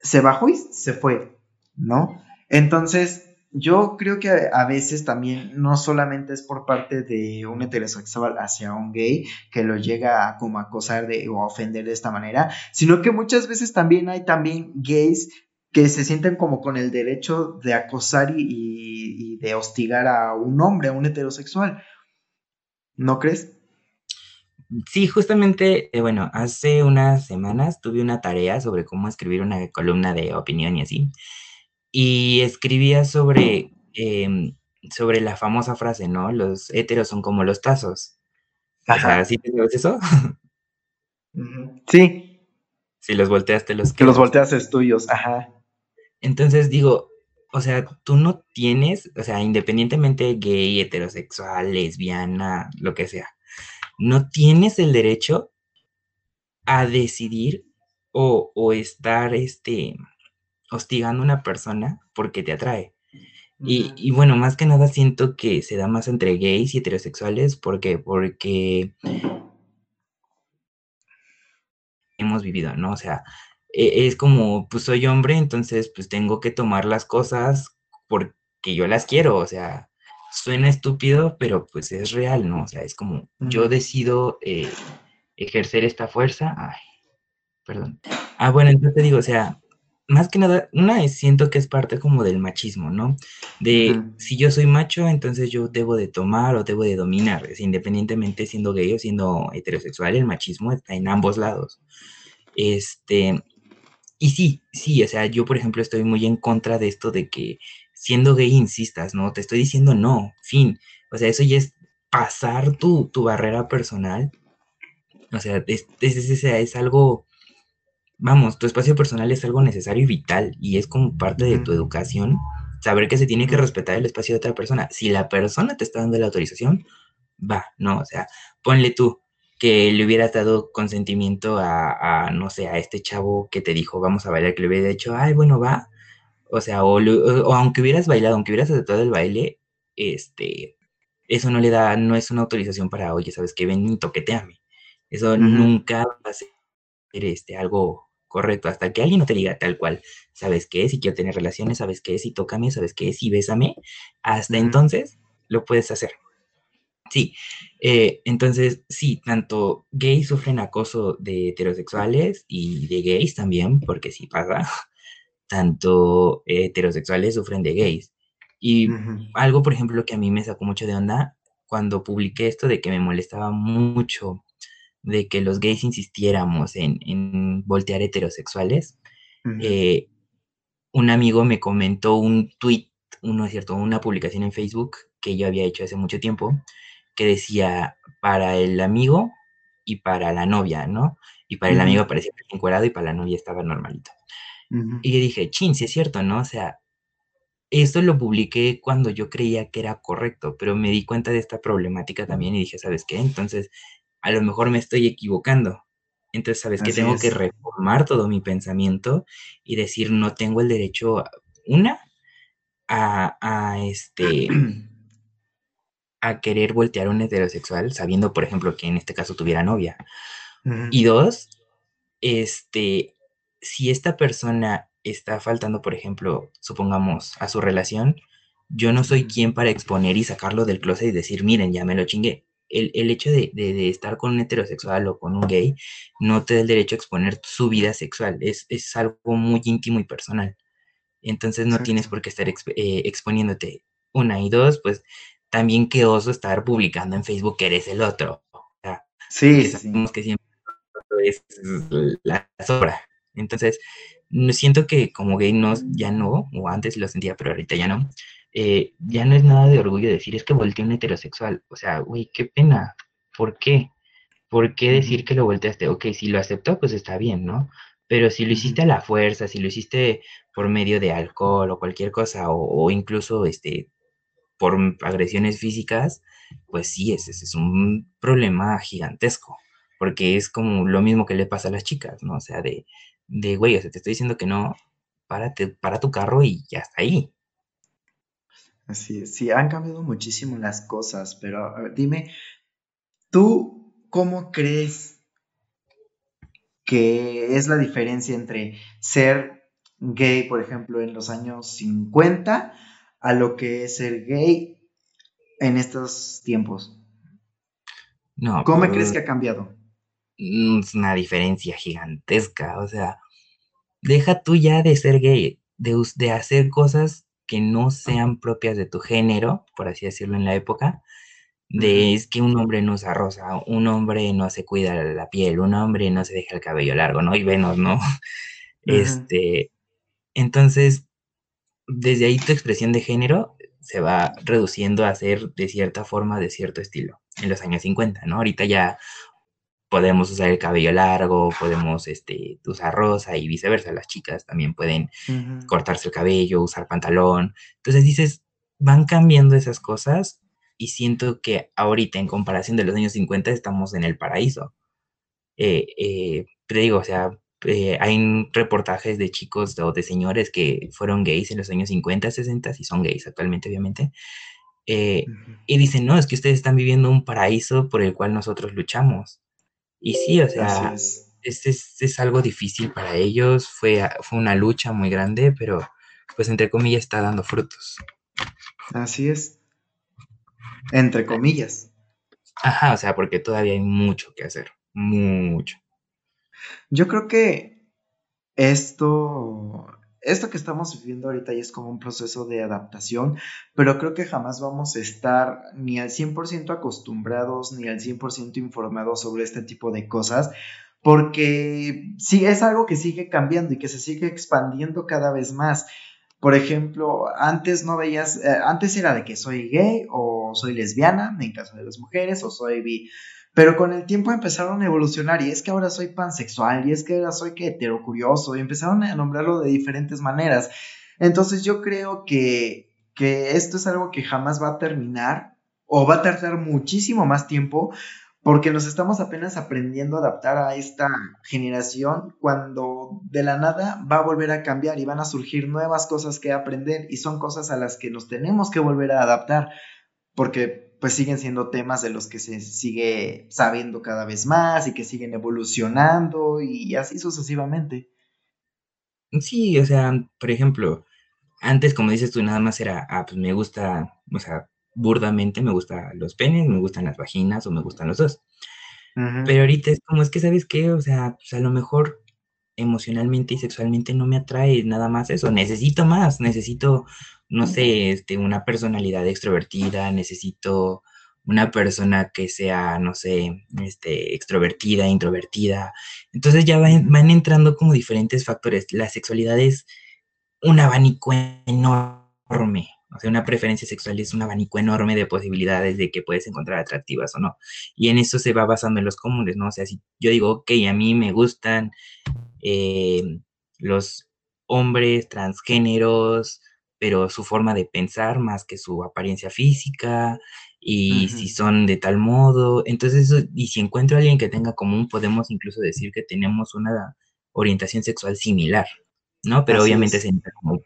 se bajó y se fue. ¿No? Entonces, yo creo que a veces también no solamente es por parte de un heterosexual hacia un gay que lo llega a como acosar de, o a ofender de esta manera, sino que muchas veces también hay también gays que se sienten como con el derecho de acosar y, de hostigar a un hombre, a un heterosexual. ¿No crees? Sí, justamente, eh, bueno, hace unas semanas tuve una tarea sobre cómo escribir una columna de opinión y así y escribía sobre, em, sobre la famosa frase, ¿no? Los héteros son como los tazos. Ajá. ¿sí te sabes eso? Sí. Si los volteaste los que los volteas es tuyos, ajá. Entonces digo, o sea, tú no tienes, o sea, independientemente gay, heterosexual, lesbiana, lo que sea, no tienes el derecho a decidir o, o estar, este, hostigando a una persona porque te atrae. Y, bueno, más que nada siento que se da más entre gays y heterosexuales porque, porque hemos vivido, ¿no? O sea, e, es como, pues soy hombre, entonces pues tengo que tomar las cosas porque yo las quiero, o sea, suena estúpido, pero pues es real, ¿no? O sea, es como, yo decido eh, ejercer esta fuerza, ay, perdón. Ah, bueno, entonces te digo, o sea, más que nada, una es, siento que es parte como del machismo, ¿no? De si yo soy macho, entonces yo debo de tomar o debo de dominar, independientemente siendo gay o siendo heterosexual, el machismo está en ambos lados. Este, y sí, sí, o sea, yo por ejemplo estoy muy en contra de esto de que siendo gay insistas, ¿no? Te estoy diciendo no, fin. O sea, eso ya es pasar tu, tu barrera personal. O sea, es, es, es algo vamos, tu espacio personal es algo necesario y vital y es como parte de tu educación saber que se tiene que respetar el espacio de otra persona. Si la persona te está dando la autorización, va, no, o sea, ponle tú que le hubieras dado consentimiento a, no sé, a este chavo que te dijo, vamos a bailar, que le hubiera dicho, ay, bueno, va. O sea, o, aunque hubieras bailado, aunque hubieras aceptado el baile, este, eso no le da, no es una autorización para, oye, sabes que ven y toqueteame. Eso nunca va a ser este, algo correcto, hasta que alguien no te diga tal cual, sabes qué es, y quiero tener relaciones, sabes qué es, y tócame, sabes qué es, y bésame, hasta entonces lo puedes hacer. Sí, eh, entonces sí, tanto gays sufren acoso de heterosexuales y de gays también, porque sí pasa, tanto heterosexuales sufren de gays. Y algo, por ejemplo, que a mí me sacó mucho de onda cuando publiqué esto de que me molestaba mucho de que los gays insistiéramos en, voltear heterosexuales, eh, un amigo me comentó un tweet, uno es cierto, una publicación en Facebook que yo había hecho hace mucho tiempo, que decía para el amigo y para la novia, ¿no? Y para el amigo parecía encuadrado y para la novia estaba normalito. Y yo dije, chin, sí es cierto, ¿no? O sea, esto lo publiqué cuando yo creía que era correcto, pero me di cuenta de esta problemática también y dije, ¿sabes qué? Entonces, a lo mejor me estoy equivocando. Entonces, ¿sabes qué? Tengo que reformar todo mi pensamiento y decir, no tengo el derecho, una, a, a este a querer voltear a un heterosexual, sabiendo, por ejemplo, que en este caso tuviera novia. Y dos, este, si esta persona está faltando, por ejemplo, supongamos, a su relación, yo no soy quien para exponer y sacarlo del closet y decir, miren, ya me lo chingué. El, hecho de, estar con un heterosexual o con un gay no te da el derecho a exponer su vida sexual. Es, algo muy íntimo y personal. Entonces no tienes por qué estar eh, exponiéndote. Una y dos, pues también qué oso estar publicando en Facebook que eres el otro. sí, sabemos que siempre es la sobra. Entonces, siento que como gay no, ya no, o antes lo sentía, pero ahorita ya no, eh, ya no es nada de orgullo decir es que volteé un heterosexual. O sea, güey, qué pena. ¿Por qué? ¿Por qué decir que lo volteaste? Ok, si lo aceptó, pues está bien, ¿no? Pero si lo hiciste a la fuerza, si lo hiciste por medio de alcohol o cualquier cosa, o, o incluso este por agresiones físicas, pues sí, ese, es un problema gigantesco, porque es como lo mismo que le pasa a las chicas, ¿no? O sea, de, de güey, o sea, te estoy diciendo que no, párate, para tu carro y ya está ahí. Así es, sí, han cambiado muchísimo las cosas, pero dime, ¿tú cómo crees que es la diferencia entre ser gay, por ejemplo, en los años 50 a lo que es ser gay en estos tiempos? No. ¿Cómo pues, crees que ha cambiado? Mm, es una diferencia gigantesca, o sea, deja tú ya de ser gay, de, de hacer cosas que no sean propias de tu género, por así decirlo en la época, de es que un hombre no usa rosa, un hombre no se cuida la piel, un hombre no se deja el cabello largo, ¿no? Y venos, ¿no? Este, entonces, desde ahí tu expresión de género se va reduciendo a ser de cierta forma, de cierto estilo, en los años 50, ¿no? Ahorita ya podemos usar el cabello largo, podemos este, usar rosa y viceversa. Las chicas también pueden cortarse el cabello, usar pantalón. Entonces dices, van cambiando esas cosas y siento que ahorita en comparación de los años 50 estamos en el paraíso. Eh, eh, te digo, o sea, eh, hay reportajes de chicos o de señores que fueron gays en los años 50, 60 y son gays actualmente, obviamente. Eh, y dicen, no, es que ustedes están viviendo un paraíso por el cual nosotros luchamos. Y sí, o sea, es. Es, algo difícil para ellos, fue, fue una lucha muy grande, pero pues entre comillas está dando frutos. Así es. Entre comillas. Ajá, o sea, porque todavía hay mucho que hacer, mucho. Yo creo que esto, esto que estamos viviendo ahorita ya es como un proceso de adaptación, pero creo que jamás vamos a estar ni al 100% acostumbrados ni al 100% informados sobre este tipo de cosas, porque sí es algo que sigue cambiando y que se sigue expandiendo cada vez más. Por ejemplo, antes no veías, eh, antes era de que soy gay o soy lesbiana, en caso de las mujeres, o soy bi pero con el tiempo empezaron a evolucionar y es que ahora soy pansexual y es que ahora soy que heterocurioso y empezaron a nombrarlo de diferentes maneras. Entonces yo creo que, que esto es algo que jamás va a terminar o va a tardar muchísimo más tiempo porque nos estamos apenas aprendiendo a adaptar a esta generación cuando de la nada va a volver a cambiar y van a surgir nuevas cosas que aprender y son cosas a las que nos tenemos que volver a adaptar porque pues siguen siendo temas de los que se sigue sabiendo cada vez más y que siguen evolucionando y así sucesivamente. Sí, o sea, por ejemplo, antes, como dices tú, nada más era, ah, pues me gusta, o sea, burdamente me gustan los penes, me gustan las vaginas o me gustan los dos. Pero ahorita es como, es que, ¿sabes qué? O sea, pues a lo mejor emocionalmente y sexualmente no me atrae nada más eso. Necesito más, necesito, no sé, este, una personalidad extrovertida, necesito una persona que sea, no sé, este, extrovertida, introvertida. Entonces ya van, van entrando como diferentes factores. La sexualidad es un abanico enorme. O sea, una preferencia sexual es un abanico enorme de posibilidades de que puedes encontrar atractivas o no. Y en eso se va basando en los comunes, ¿no? O sea, si yo digo, ok, a mí me gustan eh, los hombres transgéneros, pero su forma de pensar más que su apariencia física, y si son de tal modo, entonces, y si encuentro a alguien que tenga común, podemos incluso decir que tenemos una orientación sexual similar, ¿no? Pero obviamente se necesitan como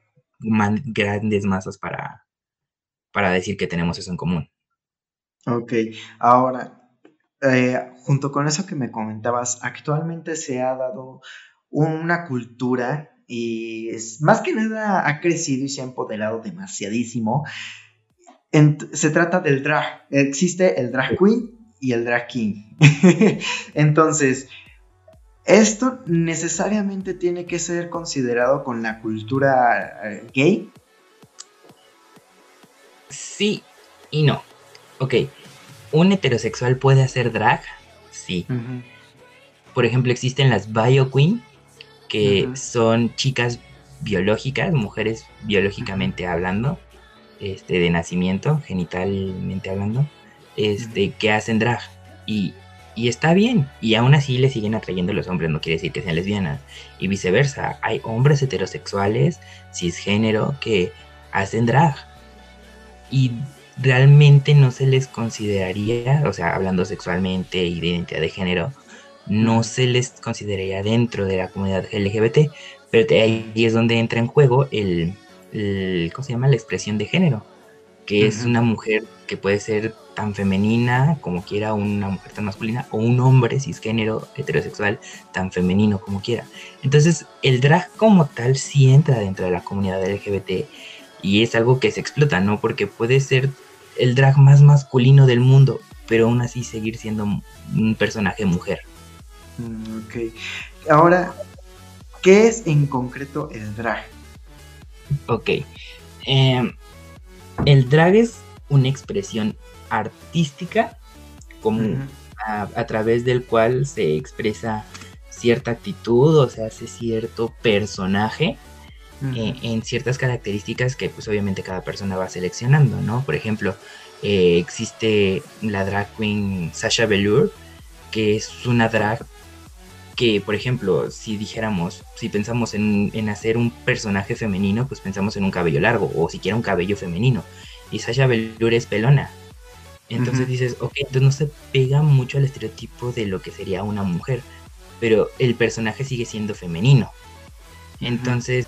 grandes masas para, para decir que tenemos eso en común. Ok, ahora, eh, junto con eso que me comentabas, actualmente se ha dado una cultura y es, más que nada ha crecido y se ha empoderado demasiadísimo. se trata del drag. Existe el drag queen y el drag king. Entonces, esto necesariamente tiene que ser considerado con la cultura eh, gay. Sí y no. Ok, ¿un heterosexual puede hacer drag? Sí. Por ejemplo, existen las bio queen, que son chicas biológicas, mujeres biológicamente hablando, este, de nacimiento, genitalmente hablando, este, que hacen drag. Y y está bien. Y aún así le siguen atrayendo los hombres, no quiere decir que sean lesbianas. Y viceversa, hay hombres heterosexuales, cisgénero, que hacen drag. Y realmente no se les consideraría, o sea, hablando sexualmente y de identidad de género, no se les consideraría dentro de la comunidad LGBT. Pero ahí es donde entra en juego el, ¿cómo se llama? La expresión de género. Que es una mujer que puede ser tan femenina como quiera, una mujer tan masculina, o un hombre cisgénero heterosexual tan femenino como quiera. Entonces, el drag como tal sí entra dentro de la comunidad LGBT y es algo que se explota, ¿no? Porque puede ser el drag más masculino del mundo, pero aún así seguir siendo un personaje mujer. Mm, ok. Ahora, ¿qué es en concreto el drag? Ok. Em, el drag es una expresión artística como a, través del cual se expresa cierta actitud o se hace cierto personaje eh, en ciertas características que pues obviamente cada persona va seleccionando, ¿no? Por ejemplo, eh, existe la drag queen Sasha Velour, que es una drag que, por ejemplo, si dijéramos, si pensamos en, en, hacer un personaje femenino, pues pensamos en un cabello largo o siquiera un cabello femenino. Y Sasha Velour es pelona. Entonces dices, ok, entonces no se pega mucho al estereotipo de lo que sería una mujer, pero el personaje sigue siendo femenino. Entonces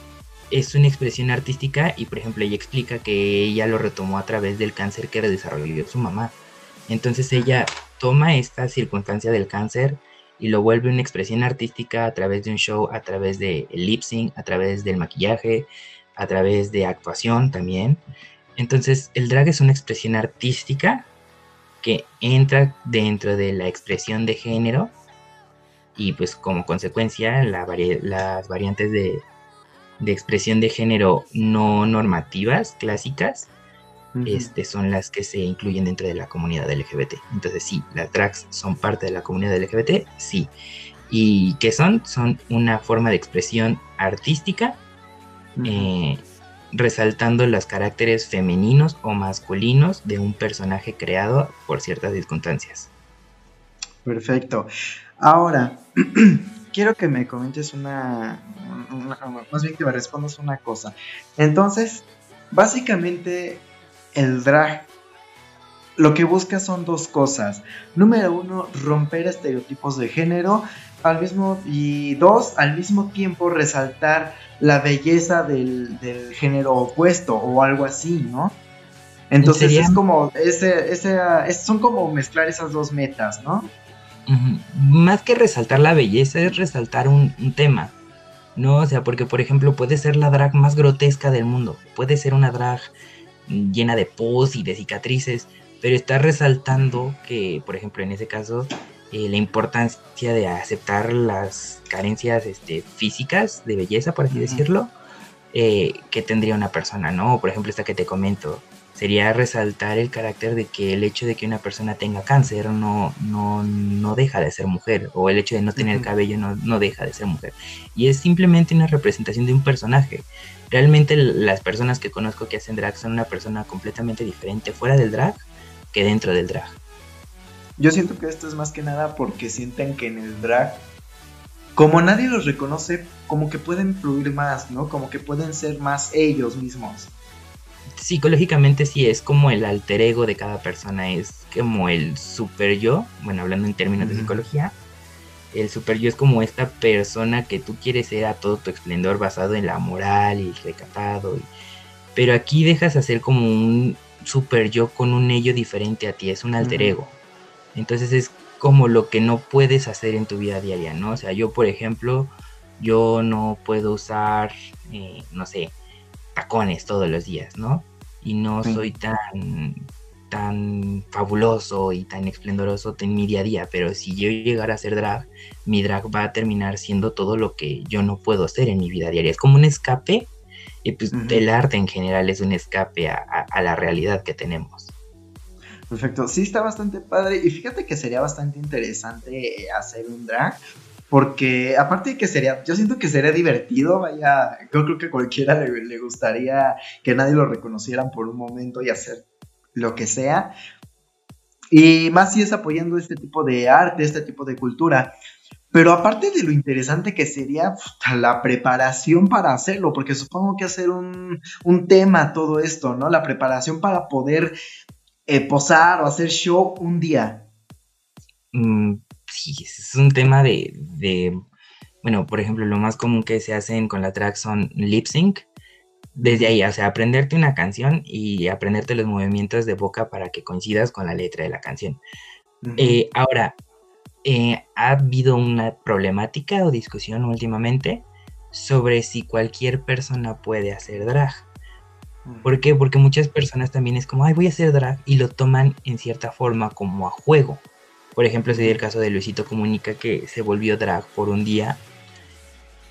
es una expresión artística y por ejemplo ella explica que ella lo retomó a través del cáncer que desarrolló su mamá. Entonces ella toma esta circunstancia del cáncer y lo vuelve una expresión artística a través de un show, a través de lip sync, a través del maquillaje, a través de actuación también. Entonces el drag es una expresión artística que entra dentro de la expresión de género y pues como consecuencia las variantes de, expresión de género no normativas clásicas este, son las que se incluyen dentro de la comunidad LGBT. Entonces sí, las drags son parte de la comunidad LGBT, sí. ¿Y qué son? Son una forma de expresión artística resaltando los caracteres femeninos o masculinos de un personaje creado por ciertas circunstancias. Perfecto. Ahora, quiero que me comentes una, más bien que me respondas una cosa. Entonces, básicamente el drag lo que busca son dos cosas. Número uno, romper estereotipos de género. Al mismo, y dos, al mismo tiempo resaltar la belleza del, género opuesto o algo así, ¿no? Entonces es como, ese, ese, son como mezclar esas dos metas, ¿no? Más que resaltar la belleza es resaltar un, tema, ¿no? O sea, porque por ejemplo puede ser la drag más grotesca del mundo, puede ser una drag llena de pus y de cicatrices, pero está resaltando que, por ejemplo, en ese caso, eh, la importancia de aceptar las carencias este, físicas de belleza, por así decirlo, eh, que tendría una persona, ¿no? Por ejemplo, esta que te comento, sería resaltar el carácter de que el hecho de que una persona tenga cáncer no, no, no deja de ser mujer, o el hecho de no tener cabello no, no, deja de ser mujer. Y es simplemente una representación de un personaje. Realmente las personas que conozco que hacen drag son una persona completamente diferente fuera del drag que dentro del drag. Yo siento que esto es más que nada porque sienten que en el drag, como nadie los reconoce, como que pueden fluir más, ¿no? Como que pueden ser más ellos mismos psicológicamente sí es como el alter ego de cada persona, es como el super yo, bueno, hablando en términos de psicología, el super yo es como esta persona que tú quieres ser a todo tu esplendor basado en la moral y el recatado, pero aquí dejas hacer como un super yo con un ello diferente a ti, es un alter ego. Entonces es como lo que no puedes hacer en tu vida diaria, ¿no? O sea, yo por ejemplo, yo no puedo usar, eh, no sé, tacones todos los días, ¿no? Y no soy tan, tan fabuloso y tan esplendoroso en mi día a día, pero si yo llegara a ser drag, mi drag va a terminar siendo todo lo que yo no puedo hacer en mi vida diaria. Es como un escape, y pues el arte en general es un escape a, a la realidad que tenemos. Perfecto, sí está bastante padre y fíjate que sería bastante interesante hacer un drag porque aparte de que sería, yo siento que sería divertido, vaya, yo creo que a cualquiera le, gustaría que nadie lo reconocieran por un momento y hacer lo que sea. Y más si es apoyando este tipo de arte, este tipo de cultura. Pero aparte de lo interesante que sería la preparación para hacerlo, porque supongo que hacer un, tema todo esto, ¿no? La preparación para poder eh, posar o hacer show un día. Mm, sí, es un tema de, bueno, por ejemplo, lo más común que se hacen con la track son lip sync. Desde ahí, o sea, aprenderte una canción y aprenderte los movimientos de boca para que coincidas con la letra de la canción. Eh, ahora, eh, ha habido una problemática o discusión últimamente sobre si cualquier persona puede hacer drag. ¿Por qué? Porque muchas personas también es como, ay, voy a hacer drag y lo toman en cierta forma como a juego. Por ejemplo, ese el caso de Luisito Comunica que se volvió drag por un día.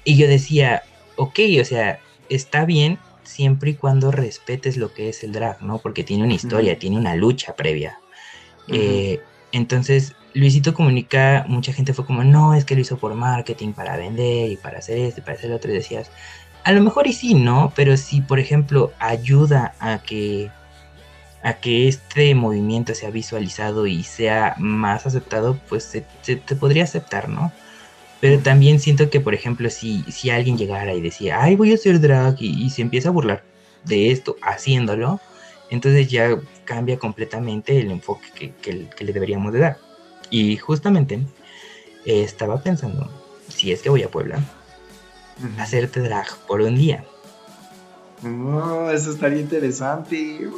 Y yo decía, ok, o sea, está bien siempre y cuando respetes lo que es el drag, ¿no? Porque tiene una historia, tiene una lucha previa. Eh, entonces, Luisito Comunica, mucha gente fue como, no, es que lo hizo por marketing, para vender y para hacer esto y para hacer lo otro. Y decías, a lo mejor y sí, ¿no? Pero si, por ejemplo, ayuda a que a que este movimiento sea visualizado y sea más aceptado, pues se, te podría aceptar, ¿no? Pero también siento que, por ejemplo, si, si alguien llegara y decía, ay, voy a hacer drag y, se empieza a burlar de esto haciéndolo, entonces ya cambia completamente el enfoque que, le deberíamos de dar. Y justamente eh, estaba pensando, si es que voy a Puebla, hacerte drag por un día. Oh, eso estaría interesante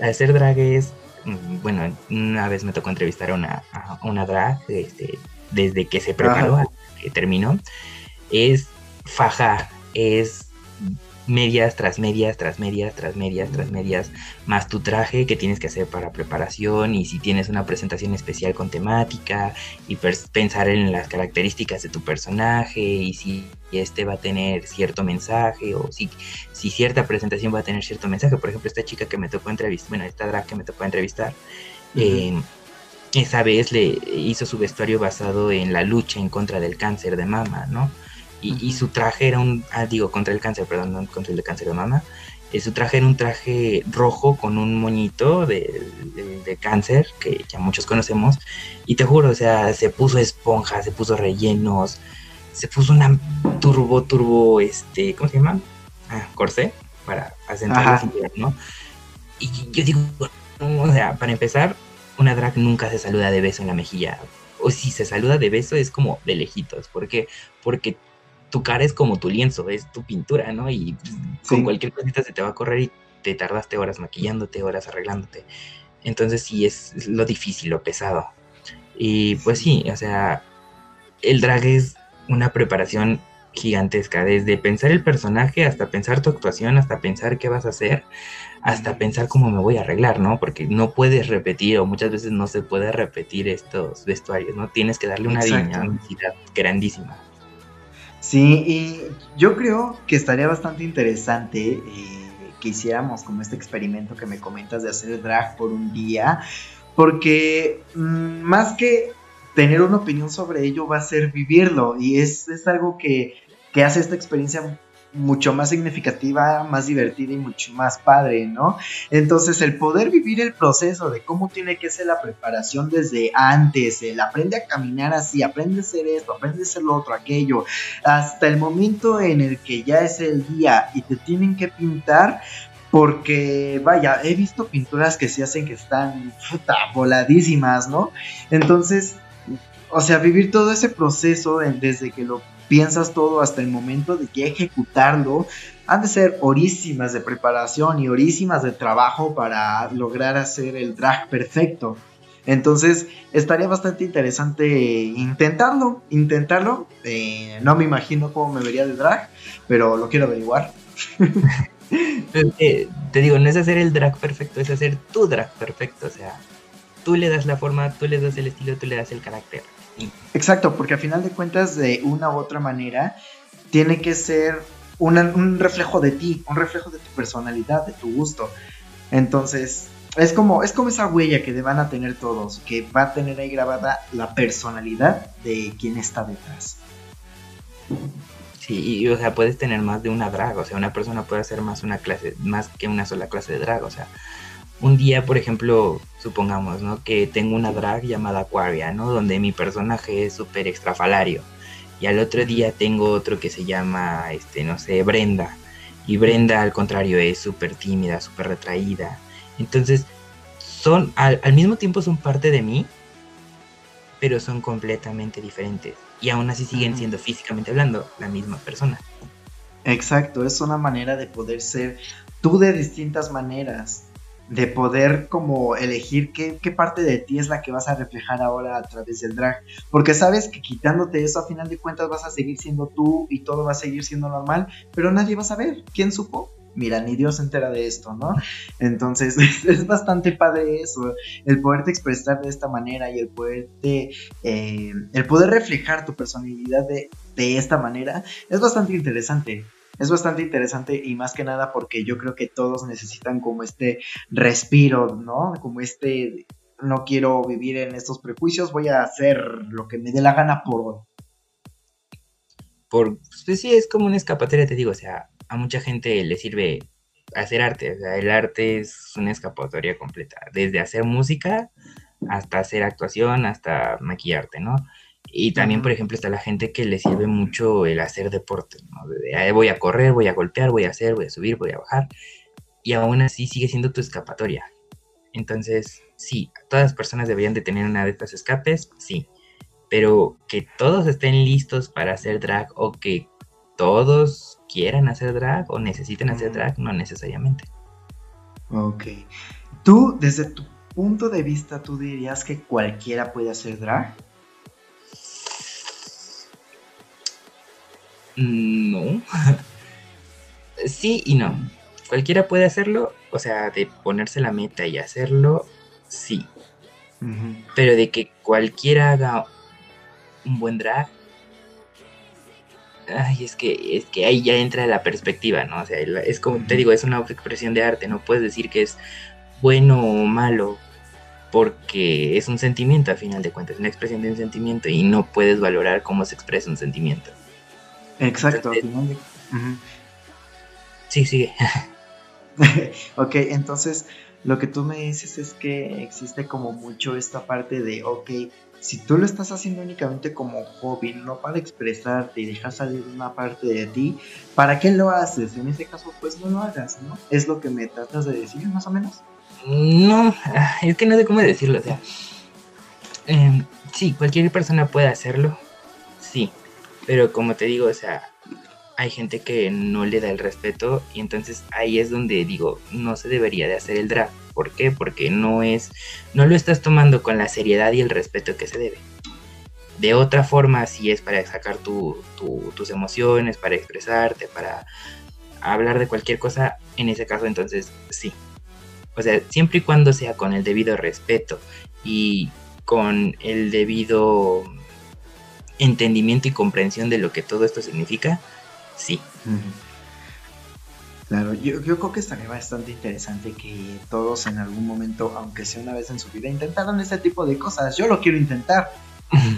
hacer, drag es, mm, bueno, una vez me tocó entrevistar a una, una drag este, desde que se preparó a que terminó. Es fajar, es medias tras medias, tras medias, tras medias, tras medias, más tu traje que tienes que hacer para preparación y si tienes una presentación especial con temática y pensar en las características de tu personaje y si este va a tener cierto mensaje o si, si cierta presentación va a tener cierto mensaje. Por ejemplo, esta chica que me tocó entrevistar, bueno, esta drag que me tocó entrevistar, eh, esa vez le hizo su vestuario basado en la lucha en contra del cáncer de mama, ¿no? Y, su traje era un, ah, digo, contra el cáncer, perdón, no contra el cáncer de mama, eh, su traje era un traje rojo con un moñito de, cáncer, que ya muchos conocemos, y te juro, o sea, se puso esponja, se puso rellenos, se puso una turbo, turbo, este, ¿cómo se llama? Ah, corsé, para acentuar ¿no? Y yo digo, o sea, para empezar, una drag nunca se saluda de beso en la mejilla. O si se saluda de beso es como de lejitos. ¿Por qué? Porque tu cara es como tu lienzo, es tu pintura, ¿no? Y con cualquier cosita se te va a correr y te tardaste horas maquillándote, horas arreglándote. Entonces sí es lo difícil, lo pesado. Y pues sí, o sea, el drag es una preparación gigantesca, desde pensar el personaje hasta pensar tu actuación, hasta pensar qué vas a hacer, hasta pensar cómo me voy a arreglar, ¿no? Porque no puedes repetir o muchas veces no se puede repetir estos vestuarios, ¿no? Tienes que darle una dinámica grandísima. Sí, y yo creo que estaría bastante interesante eh, que hiciéramos como este experimento que me comentas de hacer drag por un día, porque mm, más que tener una opinión sobre ello va a ser vivirlo y es, es algo que, que hace esta experiencia mucho más significativa, más divertida y mucho más padre, ¿no? Entonces el poder vivir el proceso de cómo tiene que ser la preparación desde antes, el aprende a caminar así, aprende a hacer esto, aprende a hacer lo otro, aquello, hasta el momento en el que ya es el día y te tienen que pintar, porque vaya, he visto pinturas que se hacen que están puta, voladísimas, ¿no? Entonces, o sea, vivir todo ese proceso desde que lo piensas todo hasta el momento de que ejecutarlo, han de ser horísimas de preparación y horísimas de trabajo para lograr hacer el drag perfecto. Entonces estaría bastante interesante intentarlo, intentarlo. Eh, no me imagino cómo me vería de drag, pero lo quiero averiguar. Eh, te digo, no es hacer el drag perfecto, es hacer tu drag perfecto. O sea, tú le das la forma, tú le das el estilo, tú le das el carácter. Exacto, porque a final de cuentas, de una u otra manera, tiene que ser un reflejo de ti, un reflejo de tu personalidad, de tu gusto. Entonces, es como, es como esa huella que van a tener todos, que va a tener ahí grabada la personalidad de quien está detrás. Sí, y, o sea, puedes tener más de una drag, o sea, una persona puede hacer más una clase, más que una sola clase de drag, o sea, un día, por ejemplo, supongamos, ¿no? Que tengo una drag llamada Aquaria, ¿no? Donde mi personaje es súper extrafalario. Y al otro día tengo otro que se llama, este, no sé, Brenda. Y Brenda, al contrario, es súper tímida, súper retraída. Entonces, son, al, mismo tiempo son parte de mí, pero son completamente diferentes. Y aún así siguen siendo físicamente hablando la misma persona. Exacto, es una manera de poder ser tú de distintas maneras de poder como elegir qué, parte de ti es la que vas a reflejar ahora a través del drag. Porque sabes que quitándote eso, a final de cuentas vas a seguir siendo tú y todo va a seguir siendo normal, pero nadie va a saber. ¿Quién supo? Mira, ni Dios se entera de esto, ¿no? Entonces es bastante padre eso, el poderte expresar de esta manera y el poderte, eh, el poder reflejar tu personalidad de, de esta manera es bastante interesante es bastante interesante y más que nada porque yo creo que todos necesitan como este respiro, ¿no? Como este, no quiero vivir en estos prejuicios, voy a hacer lo que me dé la gana por hoy. Por, pues sí, es como una escapatoria, te digo, o sea, a mucha gente le sirve hacer arte, o sea, el arte es una escapatoria completa, desde hacer música hasta hacer actuación, hasta maquillarte, ¿no? Y también, por ejemplo, está la gente que le sirve mucho el hacer deporte, ¿no? voy a correr, voy a golpear, voy a hacer, voy a subir, voy a bajar. Y aún así sigue siendo tu escapatoria. Entonces, sí, todas las personas deberían de tener una de estas escapes, sí. Pero que todos estén listos para hacer drag o que todos quieran hacer drag o necesiten hacer drag, no necesariamente. Ok. Tú, desde tu punto de vista, ¿tú dirías que cualquiera puede hacer drag? No. sí y no. Cualquiera puede hacerlo, o sea, de ponerse la meta y hacerlo, sí. Pero de que cualquiera haga un buen drag, ay, es que, es que ahí ya entra la perspectiva, ¿no? O sea, es como te digo, es una expresión de arte, no puedes decir que es bueno o malo, porque es un sentimiento a final de cuentas, una expresión de un sentimiento y no puedes valorar cómo se expresa un sentimiento. Exacto. Sí, sigue. ok, entonces lo que tú me dices es que existe como mucho esta parte de, ok, si tú lo estás haciendo únicamente como hobby, no para expresarte y dejar salir una parte de ti, ¿para qué lo haces? En ese caso, pues no lo hagas, ¿no? Es lo que me tratas de decir, más o menos. No, es que no sé cómo decirlo, o sea, em, sí, cualquier persona puede hacerlo, sí, pero como te digo, o sea, hay gente que no le da el respeto y entonces ahí es donde digo, no se debería de hacer el drag. ¿Por qué? Porque no es, no lo estás tomando con la seriedad y el respeto que se debe. De otra forma, si es para sacar tus emociones, para expresarte, para hablar de cualquier cosa, en ese caso entonces sí. O sea, siempre y cuando sea con el debido respeto y con el debido entendimiento y comprensión de lo que todo esto significa, sí. Claro, yo, yo, creo que estaría bastante interesante que todos en algún momento, aunque sea una vez en su vida, intentaran ese tipo de cosas. Yo lo quiero intentar.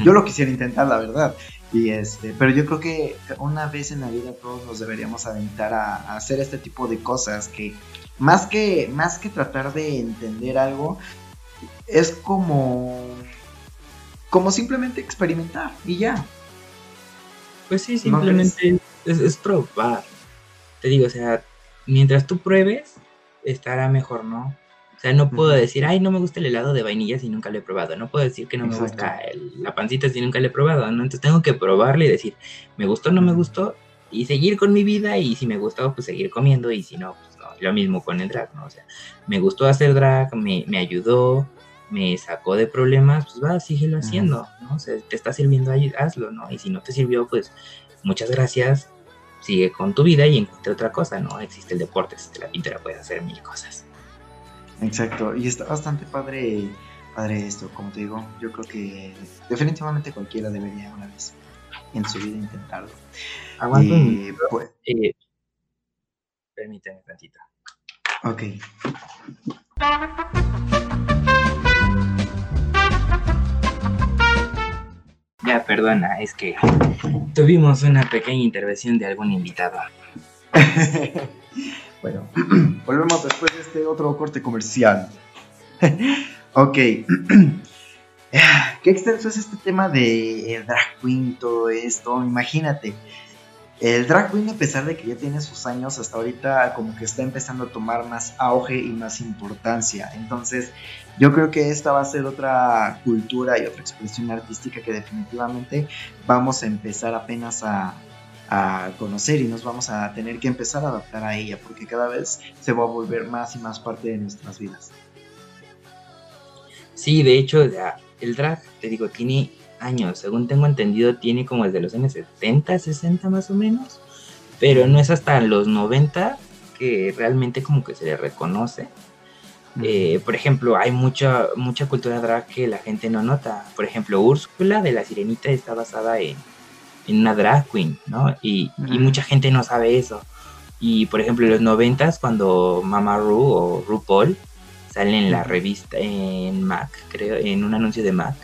Yo lo quisiera intentar, la verdad. Y este, pero yo creo que una vez en la vida todos nos deberíamos aventar a, hacer este tipo de cosas que más que más que tratar de entender algo es como como simplemente experimentar y ya. Pues sí, simplemente es, es, probar. Te digo, o sea, mientras tú pruebes, estará mejor, ¿no? O sea, no puedo decir, ay, no me gusta el helado de vainilla si nunca lo he probado. No puedo decir que no me gusta la pancita si nunca lo he probado, ¿no? Entonces tengo que probarle y decir, me gustó, no me gustó, y seguir con mi vida, y si me gustó, pues seguir comiendo, y si no, pues no. Lo mismo con el drag, ¿no? O sea, me gustó hacer drag, me, ayudó, me sacó de problemas, pues va, síguelo haciendo, ¿no? O sea, te está sirviendo ahí, hazlo, ¿no? Y si no te sirvió, pues muchas gracias, sigue con tu vida y encuentra otra cosa, ¿no? Existe el deporte, existe la pintura, puedes hacer mil cosas. Exacto, y está bastante padre, padre esto, como te digo, yo creo que definitivamente cualquiera debería una vez en su vida intentarlo. Aguanta eh, pues, eh, permíteme tantito. Ok. Ya, perdona, es que tuvimos una pequeña intervención de algún invitado. Bueno, volvemos después de este otro corte comercial. ok. Qué extenso es este tema de el drag queen, todo esto. Imagínate. El drag queen, a pesar de que ya tiene sus años, hasta ahorita como que está empezando a tomar más auge y más importancia. Entonces, yo creo que esta va a ser otra cultura y otra expresión artística que definitivamente vamos a empezar apenas a, conocer y nos vamos a tener que empezar a adaptar a ella porque cada vez se va a volver más y más parte de nuestras vidas. Sí, de hecho, el drag, te digo, tiene años, según tengo entendido, tiene como desde los años 70, 60 más o menos, pero no es hasta los 90 que realmente como que se le reconoce. Eh, por ejemplo, hay mucha, mucha cultura drag que la gente no nota. Por ejemplo, Úrsula de la Sirenita está basada en, en una drag queen, ¿no? Y, mucha gente no sabe eso. Y por ejemplo, en los noventas, cuando Mama Ru o RuPaul sale en la revista, en Mac, creo, en un anuncio de Mac,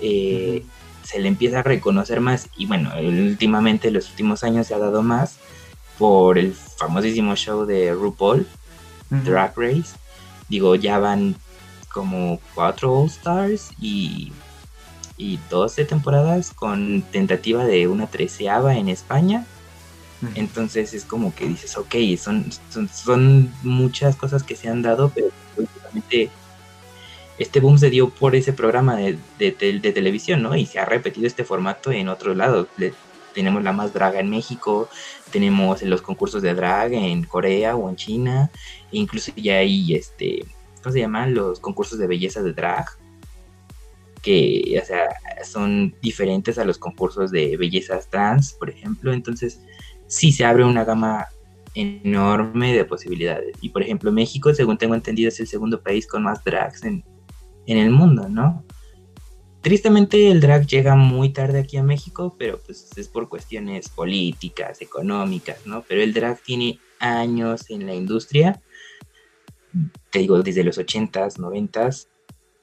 eh, se le empieza a reconocer más. Y bueno, últimamente, en los últimos años se ha dado más por el famosísimo show de RuPaul, Drag Race. Digo, ya van como cuatro All Stars y y 12 temporadas con tentativa de una treceava en España. Entonces es como que dices, ok, son, son, muchas cosas que se han dado, pero últimamente este boom se dio por ese programa de, de, televisión, ¿no? Y se ha repetido este formato en otros lados. Tenemos la más draga en México, tenemos los concursos de drag en Corea o en China, e incluso ya hay, este, ¿cómo se llaman? Los concursos de belleza de drag que, o sea, son diferentes a los concursos de bellezas trans, por ejemplo. Entonces, sí se abre una gama enorme de posibilidades. Y por ejemplo, México, según tengo entendido, es el segundo país con más drags en, el mundo, ¿no? Tristemente el drag llega muy tarde aquí a México, pero pues es por cuestiones políticas, económicas, ¿no? Pero el drag tiene años en la industria, te digo, desde los 80s, 90s,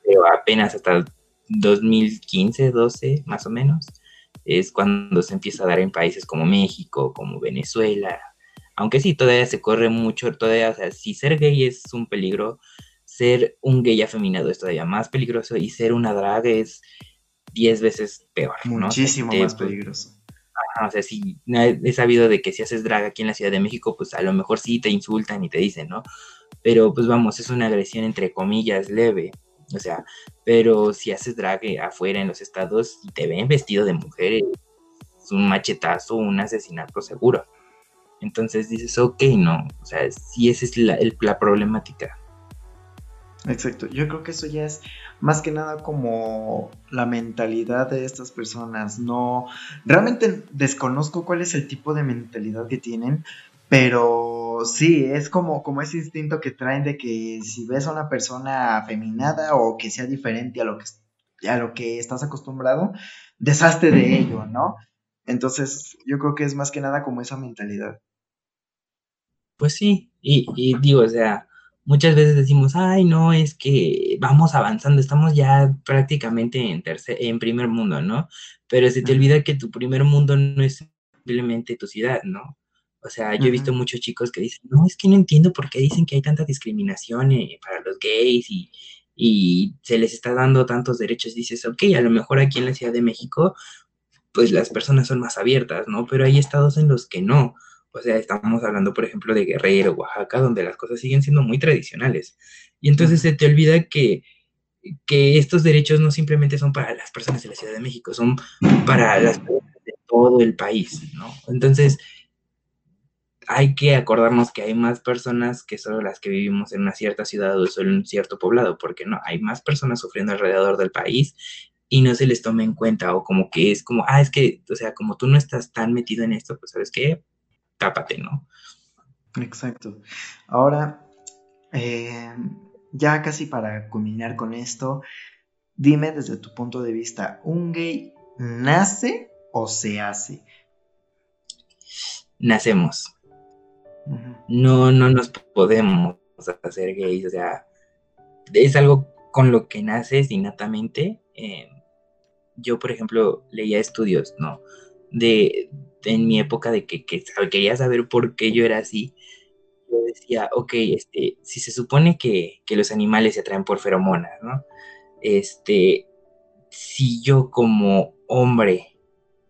pero apenas hasta 2015, 12 más o menos, es cuando se empieza a dar en países como México, como Venezuela. Aunque sí, todavía se corre mucho, todavía, o si ser gay es un peligro, ser un gay afeminado es todavía más peligroso y ser una drag es 10 veces peor. Muchísimo más peligroso. o sea, sí, he sabido de que si haces drag aquí en la Ciudad de México, pues a lo mejor sí te insultan y te dicen, ¿no? Pero pues vamos, es una agresión entre comillas leve. O sea, pero si haces drag afuera en los estados y te ven vestido de mujer, es un machetazo, un asesinato seguro. Entonces dices, ok, no, o sea, si esa es la, la problemática. Exacto, yo creo que eso ya es más que nada como la mentalidad de estas personas. No, realmente desconozco cuál es el tipo de mentalidad que tienen, pero sí, es como, como ese instinto que traen de que si ves a una persona afeminada o que sea diferente a lo que, a lo que estás acostumbrado, deshazte de ello, ¿no? Entonces, yo creo que es más que nada como esa mentalidad. Pues sí, y, y digo, o sea, muchas veces decimos, ay, no, es que vamos avanzando, estamos ya prácticamente en, tercer, en primer mundo, ¿no? Pero se te olvida que tu primer mundo no es simplemente tu ciudad, ¿no? O sea, yo he visto muchos chicos que dicen, no, es que no entiendo por qué dicen que hay tanta discriminación eh, para los gays y, y se les está dando tantos derechos. Dices, ok, a lo mejor aquí en la Ciudad de México, pues las personas son más abiertas, ¿no? Pero hay estados en los que no. O sea, estamos hablando, por ejemplo, de Guerrero, Oaxaca, donde las cosas siguen siendo muy tradicionales. Y entonces se te olvida que, que estos derechos no simplemente son para las personas de la Ciudad de México, son para las personas de todo el país, ¿no? Entonces, hay que acordarnos que hay más personas que solo las que vivimos en una cierta ciudad o solo en un cierto poblado, porque no, hay más personas sufriendo alrededor del país y no se les tome en cuenta o como que es como, ah, es que, o sea, como tú no estás tan metido en esto, pues sabes qué, tápate, ¿no? Exacto. Ahora, eh, ya casi para culminar con esto, dime desde tu punto de vista, ¿un gay nace o se hace? Nacemos. No, no nos podemos hacer gays, o sea, es algo con lo que naces innatamente. Eh, yo, por ejemplo, leía estudios, ¿no? De, en mi época de que, quería saber por qué yo era así, yo decía, ok, este, si se supone que, los animales se atraen por feromonas, ¿no? Este, si yo como hombre,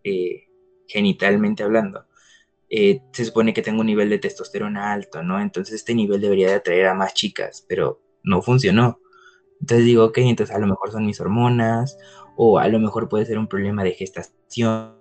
eh, genitalmente hablando, eh, se supone que tengo un nivel de testosterona alto, ¿no? Entonces este nivel debería de atraer a más chicas, pero no funcionó. Entonces digo, ok, entonces a lo mejor son mis hormonas, o a lo mejor puede ser un problema de gestación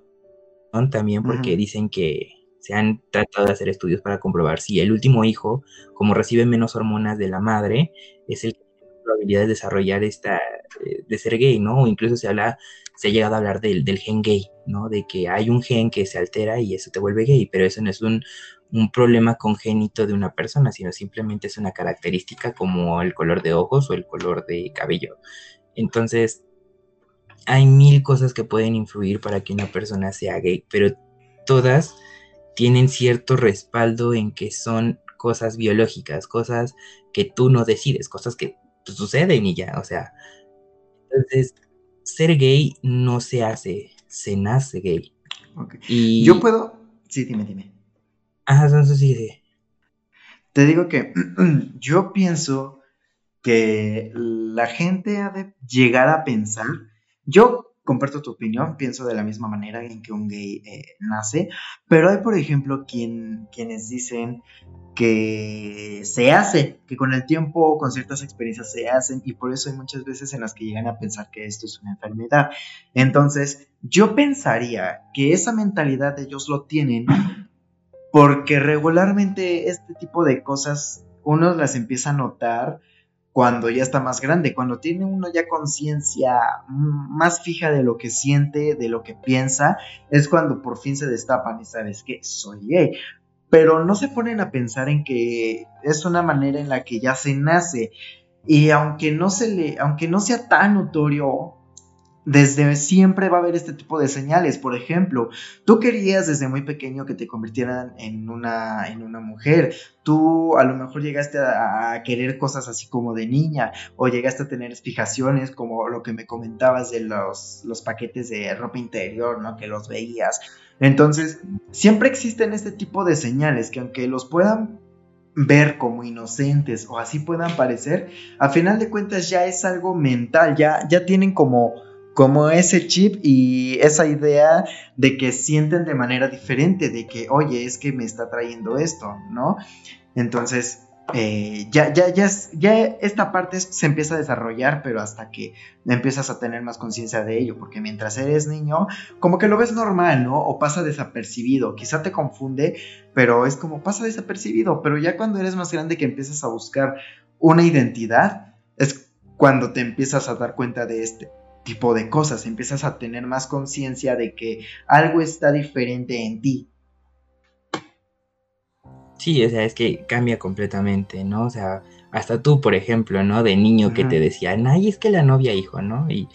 también porque dicen que se han tratado de hacer estudios para comprobar si el último hijo, como recibe menos hormonas de la madre, es el que tiene probabilidad de desarrollar esta, eh, de ser gay, ¿no? O incluso se habla, se ha llegado a hablar del, del, gen gay, ¿no? De que hay un gen que se altera y eso te vuelve gay, pero eso no es un, un problema congénito de una persona, sino simplemente es una característica como el color de ojos o el color de cabello. Entonces, hay mil cosas que pueden influir para que una persona sea gay, pero todas tienen cierto respaldo en que son cosas biológicas, cosas que tú no decides, cosas que suceden y ya, o sea. Entonces, ser gay no se hace, se nace gay. Y... Yo puedo... Sí, dime, dime. Ah, entonces sí, sí. Te digo que yo pienso que la gente ha de llegar a pensar yo comparto tu opinión, pienso de la misma manera en que un gay eh, nace, pero hay, por ejemplo, quien, quienes dicen que se hace, que con el tiempo, con ciertas experiencias se hacen, y por eso hay muchas veces en las que llegan a pensar que esto es una enfermedad. Entonces, yo pensaría que esa mentalidad ellos lo tienen porque regularmente este tipo de cosas uno las empieza a notar cuando ya está más grande, cuando tiene uno ya conciencia más fija de lo que siente, de lo que piensa, es cuando por fin se destapan y sabes que soy gay. Pero no se ponen a pensar en que es una manera en la que ya se nace. Y aunque no se le, aunque no sea tan notorio desde siempre va a haber este tipo de señales. Por ejemplo, tú querías desde muy pequeño que te convirtieran en una, en una mujer. Tú a lo mejor llegaste a, querer cosas así como de niña o llegaste a tener fijaciones como lo que me comentabas de los, los paquetes de ropa interior, ¿no? Que los veías. Entonces, siempre existen este tipo de señales que aunque los puedan ver como inocentes o así puedan parecer, a final de cuentas ya es algo mental, ya, ya tienen como como ese chip y esa idea de que sienten de manera diferente, de que, oye, es que me está trayendo esto, ¿no? Entonces, eh, ya, ya, ya, ya esta parte se empieza a desarrollar, pero hasta que empiezas a tener más conciencia de ello, porque mientras eres niño, como que lo ves normal, ¿no? O pasa desapercibido, quizá te confunde, pero es como pasa desapercibido, pero ya cuando eres más grande que empiezas a buscar una identidad, es cuando te empiezas a dar cuenta de este tipo de cosas, empiezas a tener más conciencia de que algo está diferente en ti. Sí, o sea, es que cambia completamente, ¿no? O sea, hasta tú, por ejemplo, ¿no? De niño que te decían, ay, es que la novia, hijo, ¿no? Y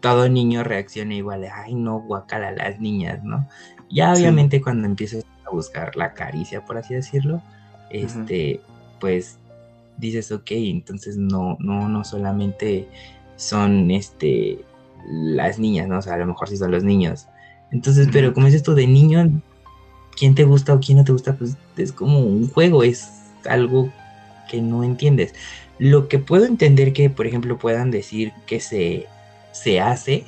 todo niño reacciona igual ay, no, guacala las niñas, ¿no? Ya obviamente cuando empiezas a buscar la caricia, por así decirlo, este, pues dices, ok, entonces no, no, no solamente son, este, las niñas, ¿no? O sea, a lo mejor sí son los niños. Entonces, pero como es esto de niño, quién te gusta o quién no te gusta, pues es como un juego, es algo que no entiendes. Lo que puedo entender que, por ejemplo, puedan decir que se, se hace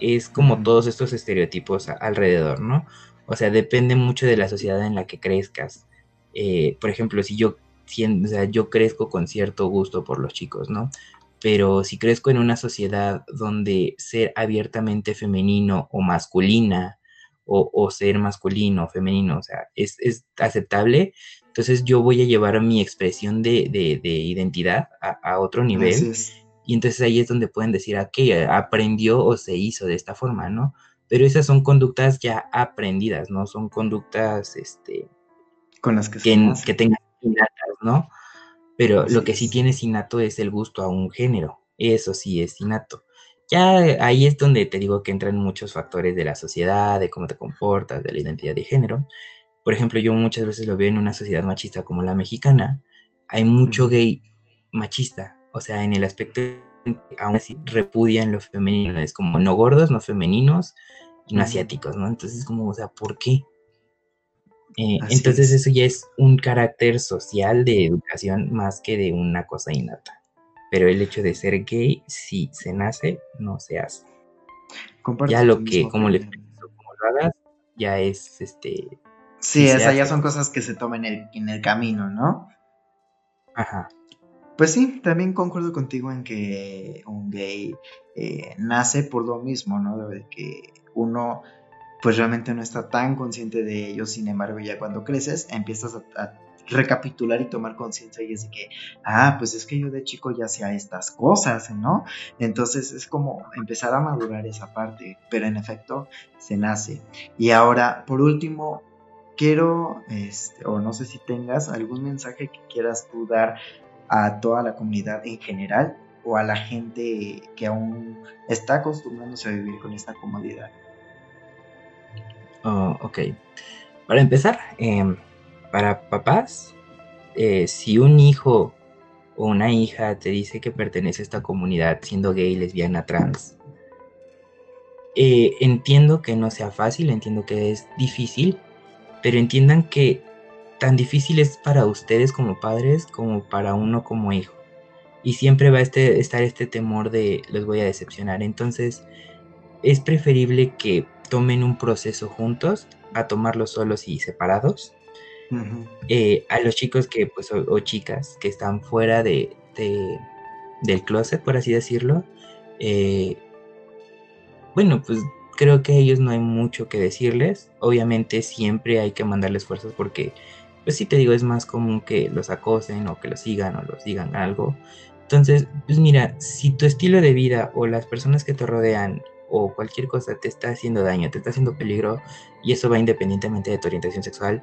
es como todos estos estereotipos alrededor, ¿no? O sea, depende mucho de la sociedad en la que crezcas. Eh, por ejemplo, si yo, o sea, yo crezco con cierto gusto por los chicos, ¿no? Pero si crezco en una sociedad donde ser abiertamente femenino o masculina o, ser masculino o femenino, o sea, es, aceptable, entonces yo voy a llevar mi expresión de, identidad a, otro nivel. Y entonces ahí es donde pueden decir, ah, que aprendió o se hizo de esta forma, ¿no? Pero esas son conductas ya aprendidas, ¿no? Son conductas, este... Con las que, que, tengan innatas, ¿no? Pero lo que sí tienes innato es el gusto a un género. Eso sí es innato. Ya ahí es donde te digo que entran muchos factores de la sociedad, de cómo te comportas, de la identidad de género. Por ejemplo, yo muchas veces lo veo en una sociedad machista como la mexicana. Hay mucho gay machista, o sea, en el aspecto aún así repudian lo femenino, es como no gordos, no femeninos y no asiáticos, ¿no? Entonces, como, o sea, ¿por qué? Eh, entonces eso ya es un carácter social de educación más que de una cosa innata pero el hecho de ser gay, si se nace, no se hace. ya lo que, como le como lo hagas, ya es este. Sí, esas ya son cosas que se toman en el, camino, ¿no? Ajá. Pues sí, también concuerdo contigo en que un gay eh, nace por lo mismo, ¿no? De que uno pues realmente no está tan consciente de ello, sin embargo ya cuando creces empiezas a recapitular y tomar conciencia y es de que, ah, pues es que yo de chico ya hacía estas cosas, ¿no? Entonces es como empezar a madurar esa parte, pero en efecto se nace. Y ahora, por último, quiero, este, o no sé si tengas algún mensaje que quieras tú dar a toda la comunidad en general o a la gente que aún está acostumbrándose a vivir con esta comodidad. Oh, ok. Para empezar, eh, para papás, eh, si un hijo o una hija te dice que pertenece a esta comunidad siendo gay, lesbiana, trans, eh, entiendo que no sea fácil, entiendo que es difícil, pero entiendan que tan difícil es para ustedes como padres como para uno como hijo. Y siempre va a este, estar este temor de los voy a decepcionar. Entonces es preferible que tomen un proceso juntos a tomarlo solos y separados eh, a los chicos que, pues, o, chicas que están fuera de, del closet, por así decirlo, eh, bueno, pues creo que a ellos no hay mucho que decirles. Obviamente siempre hay que mandarles fuerzas porque, pues si te digo, es más común que los acosen o que los sigan o los digan algo. Entonces, pues mira, si tu estilo de vida o las personas que te rodean o cualquier cosa te está haciendo daño, te está haciendo peligro, y eso va independientemente de tu orientación sexual,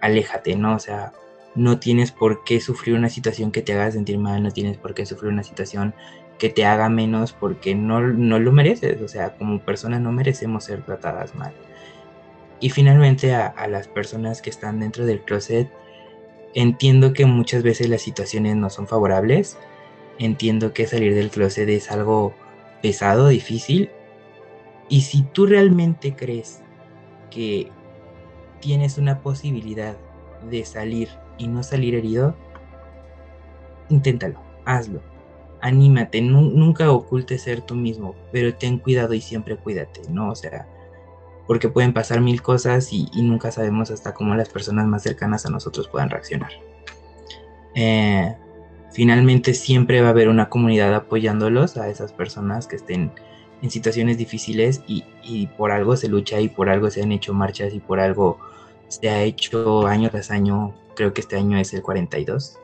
aléjate, ¿no? O sea, no tienes por qué sufrir una situación que te haga sentir mal, no tienes por qué sufrir una situación que te haga menos porque no, no lo mereces, o sea, como personas no merecemos ser tratadas mal. Y finalmente a, a las personas que están dentro del closet, entiendo que muchas veces las situaciones no son favorables, entiendo que salir del closet es algo pesado, difícil, y si tú realmente crees que tienes una posibilidad de salir y no salir herido, inténtalo, hazlo. Anímate, nunca ocultes ser tú mismo, pero ten cuidado y siempre cuídate, ¿no? O sea, porque pueden pasar mil cosas y, nunca sabemos hasta cómo las personas más cercanas a nosotros puedan reaccionar. Eh, finalmente siempre va a haber una comunidad apoyándolos a esas personas que estén en situaciones difíciles y, y, por algo se lucha y por algo se han hecho marchas y por algo se ha hecho año tras año, creo que este año es el 42,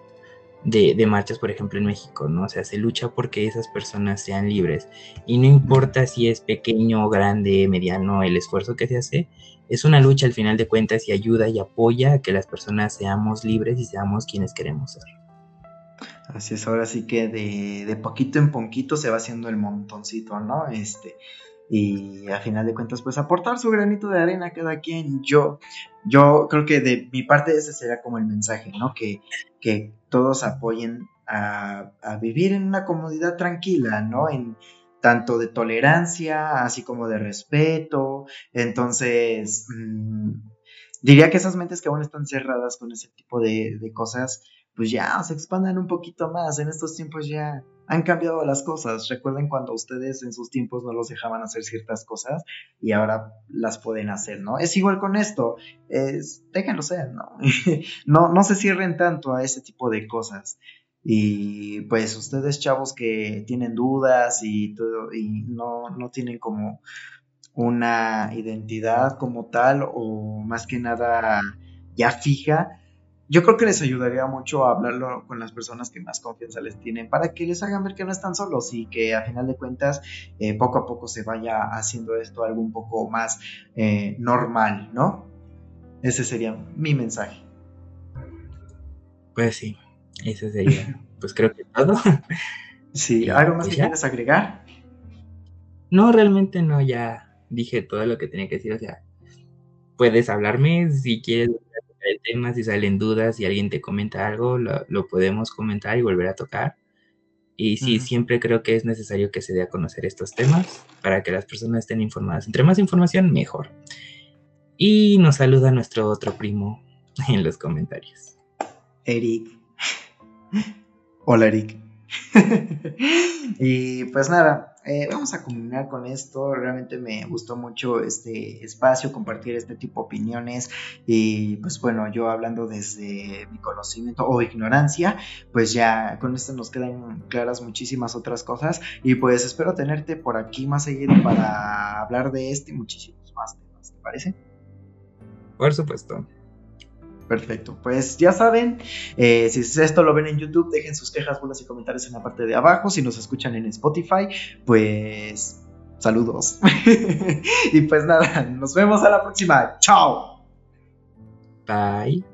de, marchas, por ejemplo, en México, ¿no? O sea, se lucha porque esas personas sean libres. Y no importa si es pequeño, grande, mediano, el esfuerzo que se hace, es una lucha al final de cuentas y ayuda y apoya a que las personas seamos libres y seamos quienes queremos ser. Así es, ahora sí que de, de poquito en poquito se va haciendo el montoncito, ¿no? Este, y a final de cuentas pues aportar su granito de arena a cada quien. Yo, yo creo que de mi parte ese sería como el mensaje, ¿no? Que, que todos apoyen a, vivir en una comunidad tranquila, ¿no? En tanto de tolerancia, así como de respeto. Entonces, mm, diría que esas mentes que aún están cerradas con ese tipo de, de cosas, pues ya se expandan un poquito más. En estos tiempos ya han cambiado las cosas. Recuerden cuando ustedes en sus tiempos no los dejaban hacer ciertas cosas y ahora las pueden hacer, ¿no? Es igual con esto. Es, déjenlo ser, ¿no? no, no se cierren tanto a ese tipo de cosas. Y pues ustedes chavos que tienen dudas y todo, y no, no tienen como una identidad como tal o más que nada ya fija, yo creo que les ayudaría mucho a hablarlo con las personas que más confianza les tienen para que les hagan ver que no están solos y que a final de cuentas eh, poco a poco se vaya haciendo esto algo un poco más eh, normal, ¿no? Ese sería mi mensaje. Pues sí, ese sería, pues creo que todo. Sí, ¿algo más que quieres agregar? No, realmente no, ya dije todo lo que tenía que decir, o sea, puedes hablarme si quieres el tema, si salen dudas, si alguien te comenta algo, lo, podemos comentar y volver a tocar. Y sí, siempre creo que es necesario que se dé a conocer estos temas para que las personas estén informadas. Entre más información, mejor. Y nos saluda nuestro otro primo en los comentarios. Eric. Hola, Eric. y pues nada, eh, vamos a culminar con esto. Realmente me gustó mucho este espacio, compartir este tipo de opiniones. Y pues bueno, yo hablando desde mi conocimiento o ignorancia, pues ya con esto nos quedan claras muchísimas otras cosas. Y pues espero tenerte por aquí más seguido para hablar de este y muchísimos más temas. ¿Te parece? Por supuesto. Perfecto, pues ya saben, eh, si esto lo ven en YouTube, dejen sus quejas, buenas y comentarios en la parte de abajo. Si nos escuchan en Spotify, pues saludos. y pues nada, nos vemos a la próxima. Chao. Bye.